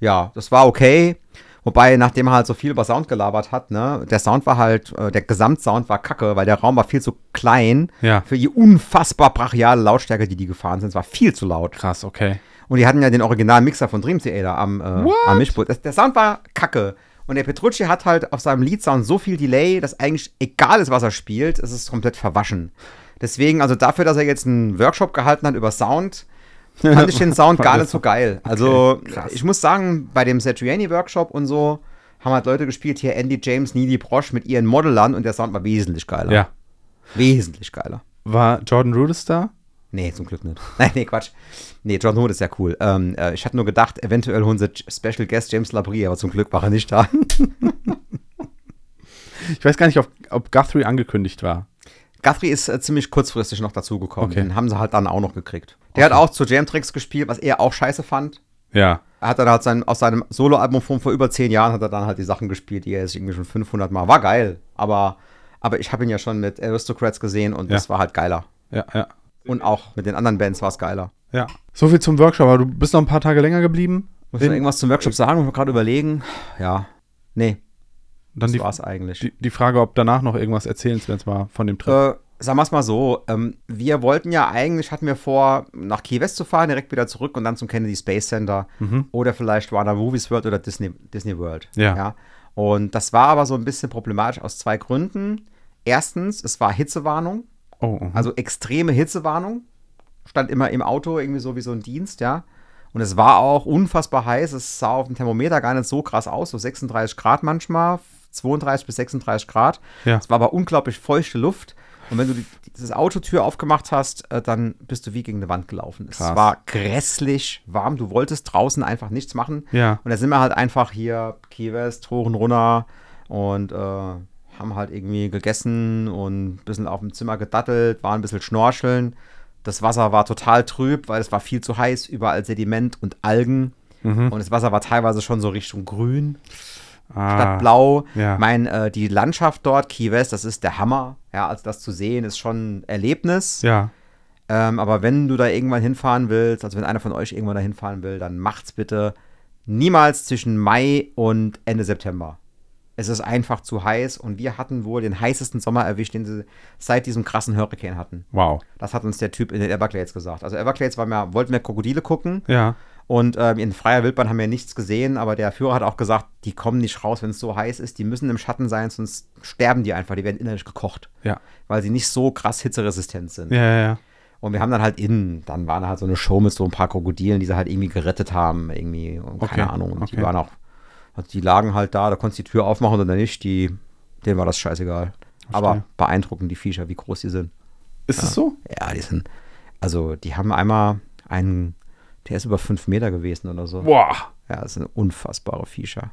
ja, das war okay. Wobei, nachdem er halt so viel über Sound gelabert hat, ne, der Sound war halt, äh, der Gesamtsound war kacke, weil der Raum war viel zu klein Ja. für die unfassbar brachiale Lautstärke, die die gefahren sind. Es war viel zu laut. Krass, okay. Und die hatten ja den originalen Mixer von Dream Theater am, äh, am Mischpult. Das, der Sound war kacke. Und der Petrucci hat halt auf seinem Leadsound so viel Delay, dass eigentlich egal ist, was er spielt, es ist komplett verwaschen. Deswegen, also dafür, dass er jetzt einen Workshop gehalten hat über Sound, fand ich den Sound gar nicht so geil. Also, krass. ich muss sagen, bei dem Satriani-Workshop und so haben halt Leute gespielt, hier Andy James, Needy Brosch mit ihren Modellern und der Sound war wesentlich geiler. Ja. Wesentlich geiler. War Jordan Rudess da? Nee, zum Glück nicht. Nein, nee, Quatsch. Nee, John Hood ist ja cool. Ähm, äh, ich hatte nur gedacht, eventuell holen sie Special Guest James Labrie, aber zum Glück war er nicht da. Ich weiß gar nicht, ob, ob Guthrie angekündigt war. Guthrie ist äh, ziemlich kurzfristig noch dazugekommen. Okay. Den haben sie halt dann auch noch gekriegt. Der hat auch zu Jam Tricks gespielt, was er auch scheiße fand. Ja. Er hat dann halt sein, aus seinem Soloalbum von vor über zehn Jahren hat er dann halt die Sachen gespielt, die er sich irgendwie schon 500 Mal. War geil, aber, aber ich habe ihn ja schon mit Aristocrats gesehen und das Ja. war halt geiler. Ja, ja. Und auch mit den anderen Bands war es geiler. Ja. So viel zum Workshop, aber du bist noch ein paar Tage länger geblieben. Muss ich irgendwas zum Workshop sagen? Muss ich gerade überlegen. Ja. Nee, Dann das die, war's eigentlich. die, die Frage, ob danach noch irgendwas erzählenswert war von dem Trip. Äh, sagen wir es mal so, ähm, wir wollten ja eigentlich, hatten wir vor, nach Key West zu fahren, direkt wieder zurück und dann zum Kennedy Space Center oder vielleicht Warner Movies World oder Disney, Disney World. Ja. Und das war aber so ein bisschen problematisch aus zwei Gründen. Erstens, es war Hitzewarnung, oh, mhm. also extreme Hitzewarnung. Stand immer im Auto irgendwie so wie so ein Dienst, ja. Und es war auch unfassbar heiß. Es sah auf dem Thermometer gar nicht so krass aus, so 36 Grad manchmal, 32 bis 36 Grad. Ja. Es war aber unglaublich feuchte Luft. Und wenn du die, diese Autotür aufgemacht hast, äh, dann bist du wie gegen eine Wand gelaufen. Es Krass. war grässlich warm. Du wolltest draußen einfach nichts machen. Ja. Und da sind wir halt einfach hier Key West, hoch und runter und äh, haben halt irgendwie gegessen und ein bisschen auf dem Zimmer gedattelt, waren ein bisschen schnorcheln. Das Wasser war total trüb, weil es war viel zu heiß, überall Sediment und Algen. Mhm. Und das Wasser war teilweise schon so Richtung grün ah, statt blau. ja. Mein, äh, die Landschaft dort, Key West, das ist der Hammer. Ja, also das zu sehen ist schon ein Erlebnis. Ja. Ähm, aber wenn du da irgendwann hinfahren willst, also wenn einer von euch irgendwann da hinfahren will, dann macht's bitte niemals zwischen Mai und Ende September. Es ist einfach zu heiß und wir hatten wohl den heißesten Sommer erwischt, den sie seit diesem krassen Hurricane hatten. Wow. Das hat uns der Typ in den Everglades gesagt. Also Everglades war mir, wollten wir Krokodile gucken Ja. Und ähm, in freier Wildbahn haben wir nichts gesehen, aber der Führer hat auch gesagt, die kommen nicht raus, wenn es so heiß ist. Die müssen im Schatten sein, sonst sterben die einfach. Die werden innerlich gekocht, Ja. weil sie nicht so krass hitzeresistent sind. Ja, ja, ja. Und wir haben dann halt innen, dann war da halt so eine Show mit so ein paar Krokodilen, die sie halt irgendwie gerettet haben, irgendwie, und keine Okay, Ahnung. Und okay. die waren auch, also die lagen halt da, da konntest du die Tür aufmachen oder nicht, die, denen war das scheißegal. Aber beeindruckend, die Viecher, wie groß die sind. Ist es so? Ja, die sind, also die haben einmal einen, der ist über fünf Meter gewesen oder so. Boah. Ja, das sind unfassbare Viecher.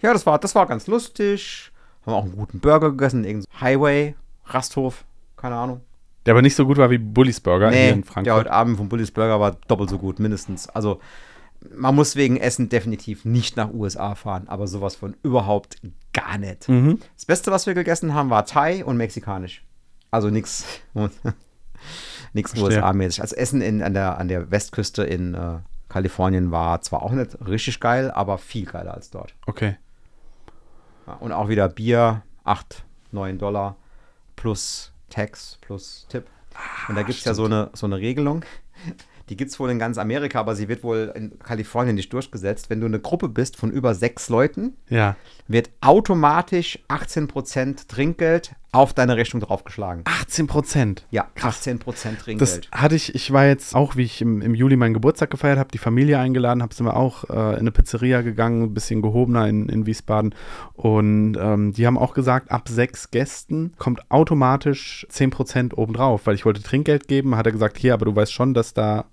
Ja, das war, das war ganz lustig. Haben auch einen guten Burger gegessen, irgendein Highway, Rasthof, keine Ahnung. Der aber nicht so gut war wie Bullis Burger hier in der Frankfurt. heute Abend vom Bullis Burger war doppelt so gut, mindestens. Also man muss wegen Essen definitiv nicht nach USA fahren, aber sowas von überhaupt gar nicht. Mhm. Das Beste, was wir gegessen haben, war Thai und mexikanisch. Also nichts nichts. USA-mäßig. Also Essen in, an, der, an der Westküste in äh, Kalifornien war zwar auch nicht richtig geil, aber viel geiler als dort. Okay. Und auch wieder Bier, 8, 9 Dollar plus Tax plus Tipp. Und da gibt es ja so eine, so eine Regelung. Die gibt es wohl in ganz Amerika, aber sie wird wohl in Kalifornien nicht durchgesetzt. Wenn du eine Gruppe bist von über sechs Leuten, Ja. wird automatisch 18% Trinkgeld auf deine Rechnung draufgeschlagen. 18 Prozent. Ja, Krass. 18% Das Trinkgeld. hatte ich, ich war jetzt auch, wie ich im, im Juli meinen Geburtstag gefeiert habe, die Familie eingeladen, habe sind wir auch äh, in eine Pizzeria gegangen, ein bisschen gehobener in, in Wiesbaden. Und ähm, die haben auch gesagt, ab sechs Gästen kommt automatisch 10% obendrauf, weil ich wollte Trinkgeld geben, hat er gesagt, hier, aber du weißt schon, dass da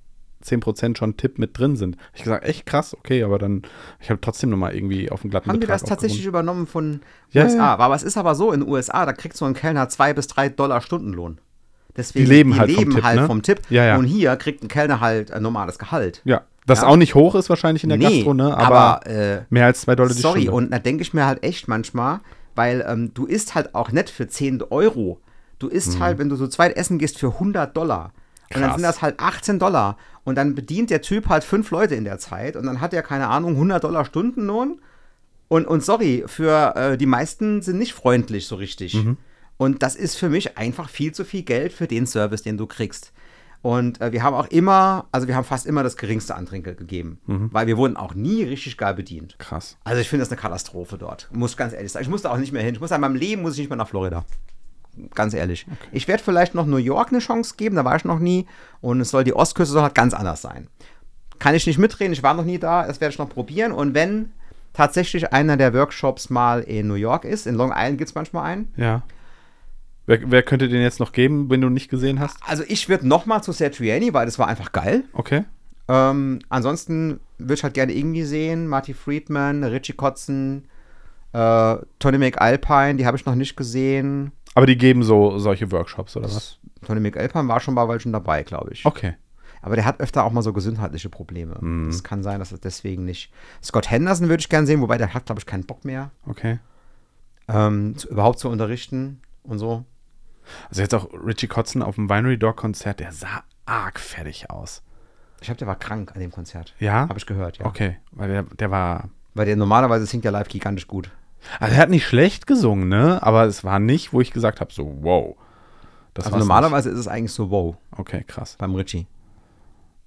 10% schon Tipp mit drin sind. Ich gesagt, echt krass, okay, aber dann, ich habe trotzdem nochmal irgendwie auf den glatten Haben die Betrag das tatsächlich übernommen von Ja, USA? ja. Aber es ist aber so, in den USA, da kriegt so ein Kellner zwei bis drei Dollar Stundenlohn. Deswegen, Die leben halt vom leben Tipp, halt ne? vom Tipp. Ja, ja. Und hier kriegt ein Kellner halt ein normales Gehalt. Ja, das Ja. auch nicht hoch ist wahrscheinlich in der Gastro, ne? Aber, aber äh, mehr als zwei Dollar die sorry, Stunde. und da denke ich mir halt echt manchmal, weil ähm, du isst halt auch nicht für 10 Euro. Du isst halt, wenn du so zweit essen gehst, für 100 Dollar. Und dann Mhm. Krass. sind das halt 18 Dollar. Und dann bedient der Typ halt fünf Leute in der Zeit. Und dann hat er, keine Ahnung, 100 Dollar Stundenlohn. Und, und sorry, für äh, die meisten sind nicht freundlich so richtig. Mhm. Und das ist für mich einfach viel zu viel Geld für den Service, den du kriegst. Und äh, wir haben auch immer, also wir haben fast immer das geringste Antrinkgeld gegeben. Mhm. Weil wir wurden auch nie richtig geil bedient. Krass. Also ich finde das eine Katastrophe dort. Muss ganz ehrlich sagen. Ich muss da auch nicht mehr hin. Ich muss in meinem Leben muss ich nicht mehr nach Florida. Ganz ehrlich. Ich werde vielleicht noch New York eine Chance geben, da war ich noch nie. Und es soll die Ostküste soll halt ganz anders sein. Kann ich nicht mitreden, ich war noch nie da, das werde ich noch probieren. Und wenn tatsächlich einer der Workshops mal in New York ist, in Long Island gibt es manchmal einen. Ja. Wer, wer könnte den jetzt noch geben, wenn du nicht gesehen hast? Also ich würde noch mal zu Satriani, weil das war einfach geil. Okay. Ähm, ansonsten würde ich halt gerne irgendwie sehen. Marty Friedman, Richie Kotzen, äh, Tony McAlpine, die habe ich noch nicht gesehen. Aber die geben so solche Workshops oder was? Tony McAlpine war schon bei welchen dabei, glaube ich. Okay. Aber der hat öfter auch mal so gesundheitliche Probleme. Mhm. Es kann sein, dass er deswegen nicht. Scott Henderson würde ich gerne sehen, wobei der hat, glaube ich, keinen Bock mehr, Okay. ähm, zu, überhaupt zu unterrichten und so. Also jetzt auch Richie Kotzen auf dem Winery Dog Konzert, der sah arg fertig aus. Ich glaube, der war krank an dem Konzert. Ja? Habe ich gehört, ja. Okay, weil der, der war. Weil der normalerweise singt ja live gigantisch gut. Also er hat nicht schlecht gesungen, ne? Aber es war nicht, wo ich gesagt habe, so, wow. Das Also normalerweise ist es eigentlich so wow Nicht. Okay, krass. beim Richie.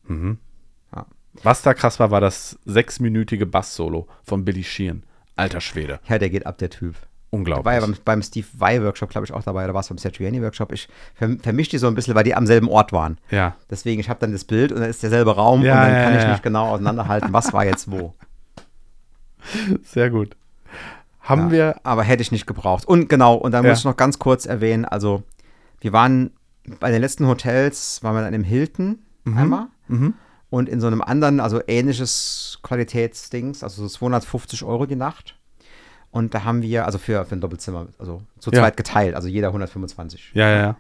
Mhm. Ja. Was da krass war, war das sechsminütige Bass-Solo von Billy Sheehan. Alter Schwede. Ja, der geht ab, der Typ. Unglaublich. War ja beim, beim Steve Vai Workshop, glaube ich, auch dabei. Da war es beim Satriani Workshop. Ich verm vermische die so ein bisschen, weil die am selben Ort waren. ja. Deswegen, ich habe dann das Bild und dann ist derselbe Raum Ja, und dann ja, kann ich ja. nicht genau auseinanderhalten, was war jetzt wo. Sehr gut. Haben Ja, wir. Aber hätte ich nicht gebraucht. Und genau, und dann Ja. muss ich noch ganz kurz erwähnen, also wir waren bei den letzten Hotels, waren wir dann im Hilton einmal Mhm. und in so einem anderen, also ähnliches Qualitätsdings, also so 250 Euro die Nacht. Und da haben wir, also für, für ein Doppelzimmer, also zu Ja. zweit geteilt, also jeder 125. Ja, ja, ja.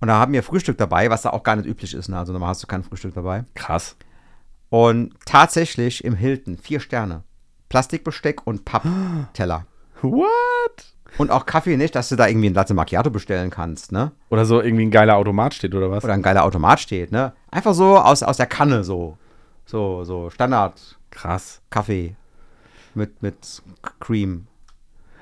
Und da haben wir Frühstück dabei, was da auch gar nicht üblich ist. Ne? Also normal hast du kein Frühstück dabei. Krass. Und tatsächlich im Hilton vier Sterne. Plastikbesteck und Pappteller. What? Und auch Kaffee nicht, dass du da irgendwie ein Latte Macchiato bestellen kannst, ne? Oder so irgendwie ein geiler Automat steht oder was? Oder ein geiler Automat steht, ne? Einfach so aus, aus der Kanne so. So, so Standard Krass. Kaffee mit, mit Cream.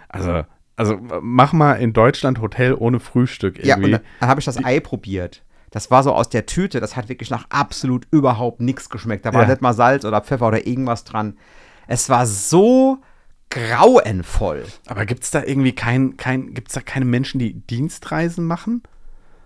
Also, also mach mal in Deutschland Hotel ohne Frühstück Ja, und irgendwie. dann, dann habe ich das Ei probiert. Das war so aus der Tüte, das hat wirklich nach absolut überhaupt nichts geschmeckt. Da war Ja. nicht mal Salz oder Pfeffer oder irgendwas dran. Es war so grauenvoll. Aber gibt es da irgendwie kein, kein, gibt's da keine Menschen, die Dienstreisen machen?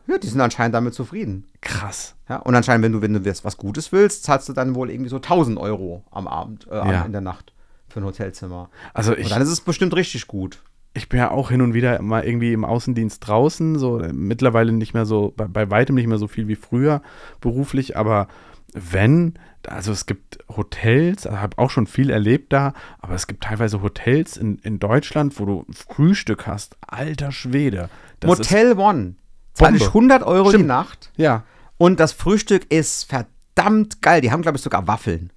Ja, die sind anscheinend damit zufrieden. Krass. Ja, und anscheinend, wenn du, wenn du was Gutes willst, zahlst du dann wohl irgendwie so 1000 Euro am Abend, äh, Ja. in der Nacht für ein Hotelzimmer. Also Und ich, dann ist es bestimmt richtig gut. ich bin ja auch hin und wieder mal irgendwie im Außendienst draußen, so mittlerweile nicht mehr so, bei, bei weitem nicht mehr so viel wie früher beruflich, aber wenn, also es gibt Hotels, ich habe auch schon viel erlebt da, aber es gibt teilweise Hotels in, in Deutschland, wo du Frühstück hast. Alter Schwede. Motel One zahle ich Bombe. 100 Euro die Stimmt. Nacht ja. und das Frühstück ist verdammt geil. Die haben, glaube ich, sogar Waffeln.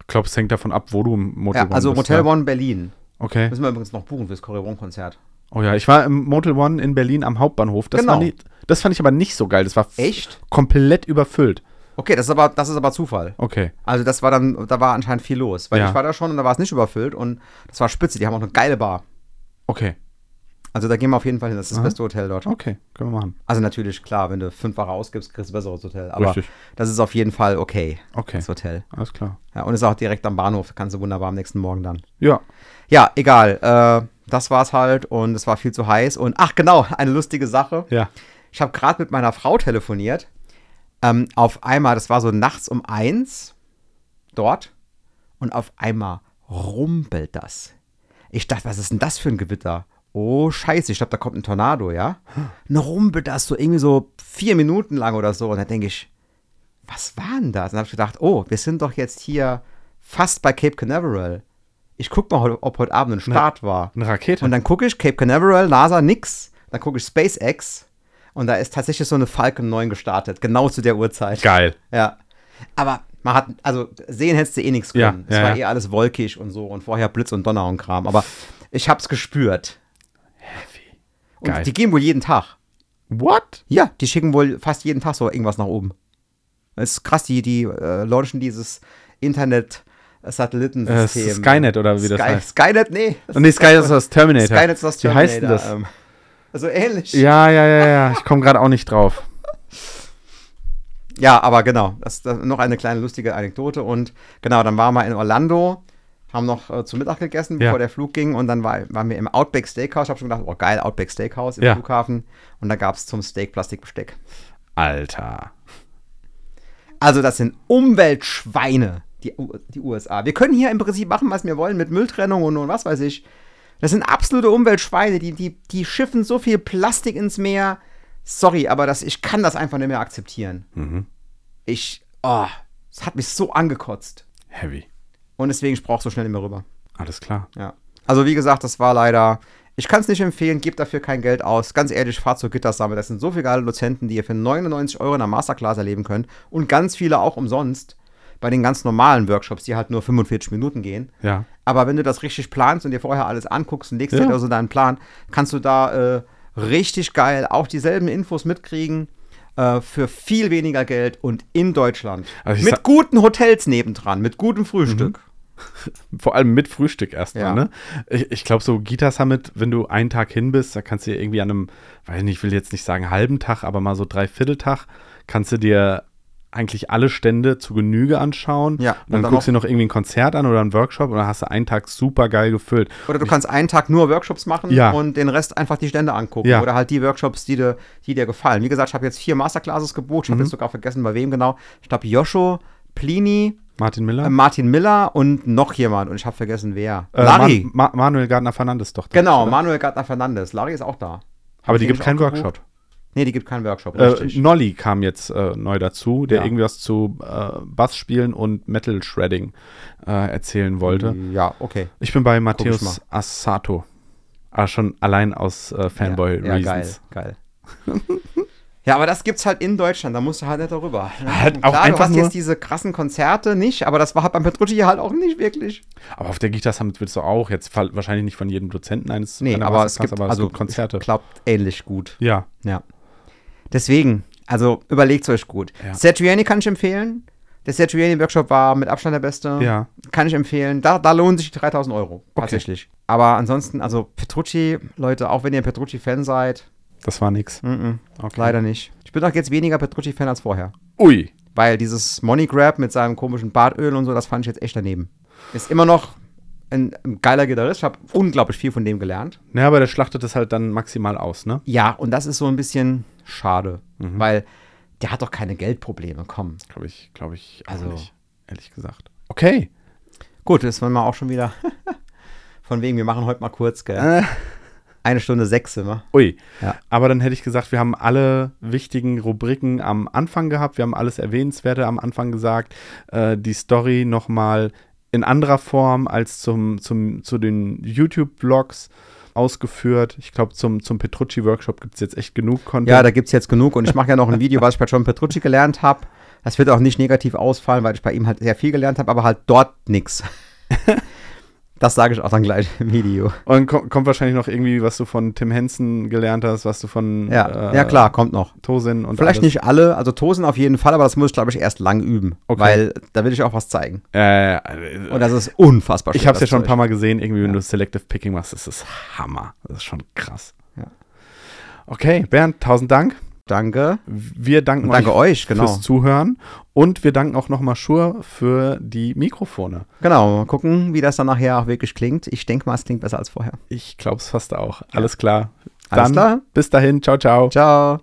Ich glaube, es hängt davon ab, wo du im Motel Ja, One also bist. Motel ja. One Berlin. Okay. Müssen wir übrigens noch buchen fürs Choreon-Konzert. Oh ja, ich war im Motel One in Berlin am Hauptbahnhof. Das, Genau. nie, das fand ich aber nicht so geil. Das war Echt? komplett überfüllt. Okay, das ist aber, das ist aber Zufall. Okay. Also das war dann, da war anscheinend viel los. Weil Ja. ich war da schon und da war es nicht überfüllt und das war spitze. Die haben auch eine geile Bar. Okay. Also da gehen wir auf jeden Fall hin. Das ist das Aha. beste Hotel dort. Okay. Können wir machen. Also natürlich, klar, wenn du fünffache ausgibst, kriegst du ein besseres Hotel. Aber Richtig. das ist auf jeden Fall okay, Okay. das Hotel. Alles klar. Ja, und ist auch direkt am Bahnhof. Kannst du wunderbar am nächsten Morgen dann. Ja. Ja, egal. Äh, das war's halt und es war viel zu heiß. Und ach genau, eine lustige Sache. Ja. Ich habe gerade mit meiner Frau telefoniert. Ähm, auf einmal, das war so nachts um eins dort. Und auf einmal rumpelt das. Ich dachte, was ist denn das für ein Gewitter? Oh, scheiße, ich glaube, da kommt ein Tornado, ja? Und dann rumpelt das so irgendwie so vier Minuten lang oder so. Und dann denke ich, was war denn das? Und dann habe ich gedacht, oh, wir sind doch jetzt hier fast bei Cape Canaveral. Ich guck mal, ob heute Abend ein Start war. Eine Rakete. Und dann gucke ich Cape Canaveral, NASA, nix. Dann gucke ich SpaceX und da ist tatsächlich so eine Falcon 9 gestartet, genau zu der Uhrzeit. Geil. Ja. Aber man hat, also sehen hättest du eh nichts Ja, können. es ja, war ja. eh alles wolkig und so und vorher Blitz und Donner und Kram. Aber ich hab's gespürt. Heavy. Und Geil. die gehen wohl jeden Tag. What? Ja, die schicken wohl fast jeden Tag so irgendwas nach oben. Das ist krass, die, die äh, launchen dieses Internet-Satellitensystem. Äh, Skynet oder wie das Sky, heißt. Skynet, nee. Oh, nee, Sky ist das Terminator. Skynet ist das Wie heißt denn Terminator, das? ähm, Also ähnlich. Ja, ja, ja, ja. Ich komme gerade auch nicht drauf. Ja, aber genau, das, das noch eine kleine lustige Anekdote. Und genau, dann waren wir in Orlando, haben noch äh, zu Mittag gegessen, Ja. bevor der Flug ging. Und dann war, waren wir im Outback Steakhouse. Ich habe schon gedacht, oh geil, Outback Steakhouse im Ja. Flughafen. Und da gab es zum Steak Plastikbesteck. Alter. Also das sind Umweltschweine, die, die USA. Wir können hier im Prinzip machen, was wir wollen, mit Mülltrennung und, und was weiß ich. Das sind absolute Umweltschweine, die, die, die schiffen so viel Plastik ins Meer. Sorry, aber das, ich kann das einfach nicht mehr akzeptieren. Mhm. Ich, oh, es hat mich so angekotzt. Heavy. Und deswegen, ich brauche so schnell nicht mehr rüber. Alles klar. Ja. Also wie gesagt, das war leider. Ich kann es nicht empfehlen, gebt dafür kein Geld aus. Ganz ehrlich, fahrt zur Gittersammel. Das sind so viele geile Dozenten, die ihr für 99 Euro in der Masterclass erleben könnt. Und ganz viele auch umsonst. Bei den ganz normalen Workshops, die halt nur 45 Minuten gehen. Ja. Aber wenn du das richtig planst und dir vorher alles anguckst und legst Ja. dir also deinen Plan, kannst du da äh, richtig geil auch dieselben Infos mitkriegen. Äh, für viel weniger Geld und in Deutschland. Also mit guten Hotels nebendran, mit gutem Frühstück. Vor allem mit Frühstück erstmal, Ja. ne? Ich, ich glaube, so Gita Summit, wenn du einen Tag hin bist, da kannst du dir irgendwie an einem, weiß nicht, ich will jetzt nicht sagen halben Tag, aber mal so Dreivierteltag, kannst du dir eigentlich alle Stände zu Genüge anschauen. Ja, Und dann, und dann guckst du noch- dir noch irgendwie ein Konzert an oder einen Workshop und dann hast du einen Tag super geil gefüllt. Oder du kannst einen Tag nur Workshops machen Ja. und den Rest einfach die Stände angucken. Ja. Oder halt die Workshops, die dir, die dir gefallen. Wie gesagt, ich habe jetzt vier Masterclasses gebucht. Ich Mhm. habe jetzt sogar vergessen, bei wem genau. Ich glaube, Joscho, Plini, Martin Miller? äh, Martin Miller und noch jemand. Und ich habe vergessen, wer. Äh, Larry. Ma Ma Manuel Gardner Fernandes doch. genau, oder? Manuel Gardner Fernandes. Larry ist auch da. Aber die gibt keinen auch gebucht. Nee, die gibt keinen Workshop, Äh, richtig. Nolly kam jetzt äh, neu dazu, der Ja. irgendwas zu äh, Bassspielen und Metal Shredding äh, erzählen wollte. ja, okay. Ich bin bei Matthäus. Assato. Aber schon allein aus äh, Ja, ja, geil, geil. Ja, aber das gibt's halt in Deutschland, da musst du halt nicht darüber. Halt auch Klar, einfach du hast jetzt diese krassen Konzerte nicht, aber das war halt beim Petrucci halt auch nicht wirklich. Aber auf der Gitarre Summit willst du auch, jetzt wahrscheinlich nicht von jedem Dozenten eines Nee, aber es gibt aber also Konzerte. Ich glaube, ähnlich gut. Ja. Ja. Deswegen, also überlegt euch gut. Ja. Satriani kann ich empfehlen. Der Satriani-Workshop war mit Abstand der beste. Ja. Kann ich empfehlen. Da, da lohnen sich die 3000 Euro. Tatsächlich. Aber ansonsten, also Petrucci, Leute, auch wenn ihr Petrucci-Fan seid, Das war nix. mhm, Okay. leider nicht. Ich bin auch jetzt weniger Petrucci-Fan als vorher. Ui. Weil dieses Money Grab mit seinem komischen Bartöl und so, das fand ich jetzt echt daneben. Ist immer noch ein, ein geiler Gitarrist. Ich habe unglaublich viel von dem gelernt. Ja, aber der schlachtet es halt dann maximal aus, ne? Ja, und das ist so ein bisschen schade. Mhm. Weil der hat doch keine Geldprobleme. Komm. Glaube ich, glaube ich auch Also- nicht, ehrlich gesagt. Okay. Gut, das wollen wir auch schon wieder. Von wegen, wir machen heute mal kurz, gell? Äh, Eine Stunde sechs wir. ui. Ja. Aber dann hätte ich gesagt, wir haben alle wichtigen Rubriken am Anfang gehabt. Wir haben alles Erwähnenswerte am Anfang gesagt. Äh, die Story nochmal in anderer Form als zum, zum, zu den YouTube-Blogs ausgeführt. Ich glaube, zum, zum Petrucci-Workshop gibt es jetzt echt genug Content. Ja, da gibt es jetzt genug. Und ich mache ja noch ein Video, was ich bei John Petrucci gelernt habe. Das wird auch nicht negativ ausfallen, weil ich bei ihm halt sehr viel gelernt habe, aber halt dort nichts. Das sage ich auch dann gleich im Video. Und ko kommt wahrscheinlich noch irgendwie, was du von Tim Henson gelernt hast, was du von Ja, äh, ja klar, kommt noch. Tosin und Vielleicht alles. nicht alle, also Tosen auf jeden Fall, aber das muss ich, glaube ich, erst lang üben. Okay. Weil da will ich auch was zeigen. Äh, Und das ist unfassbar ich schwer, habe es ja schon ein paar Mal gesehen, irgendwie, wenn Ja. du Selective Picking machst, das ist Hammer. Das ist schon krass. Ja. Okay, Bernd, tausend Dank. Danke. Wir danken danke euch, genau. fürs Zuhören und wir danken auch nochmal Schur für die Mikrofone. Genau, mal gucken, wie das dann nachher auch wirklich klingt. Ich denke mal, es klingt besser als vorher. Ich glaube es fast auch. Alles klar. Alles Dann klar. bis dahin. Ciao, ciao. Ciao.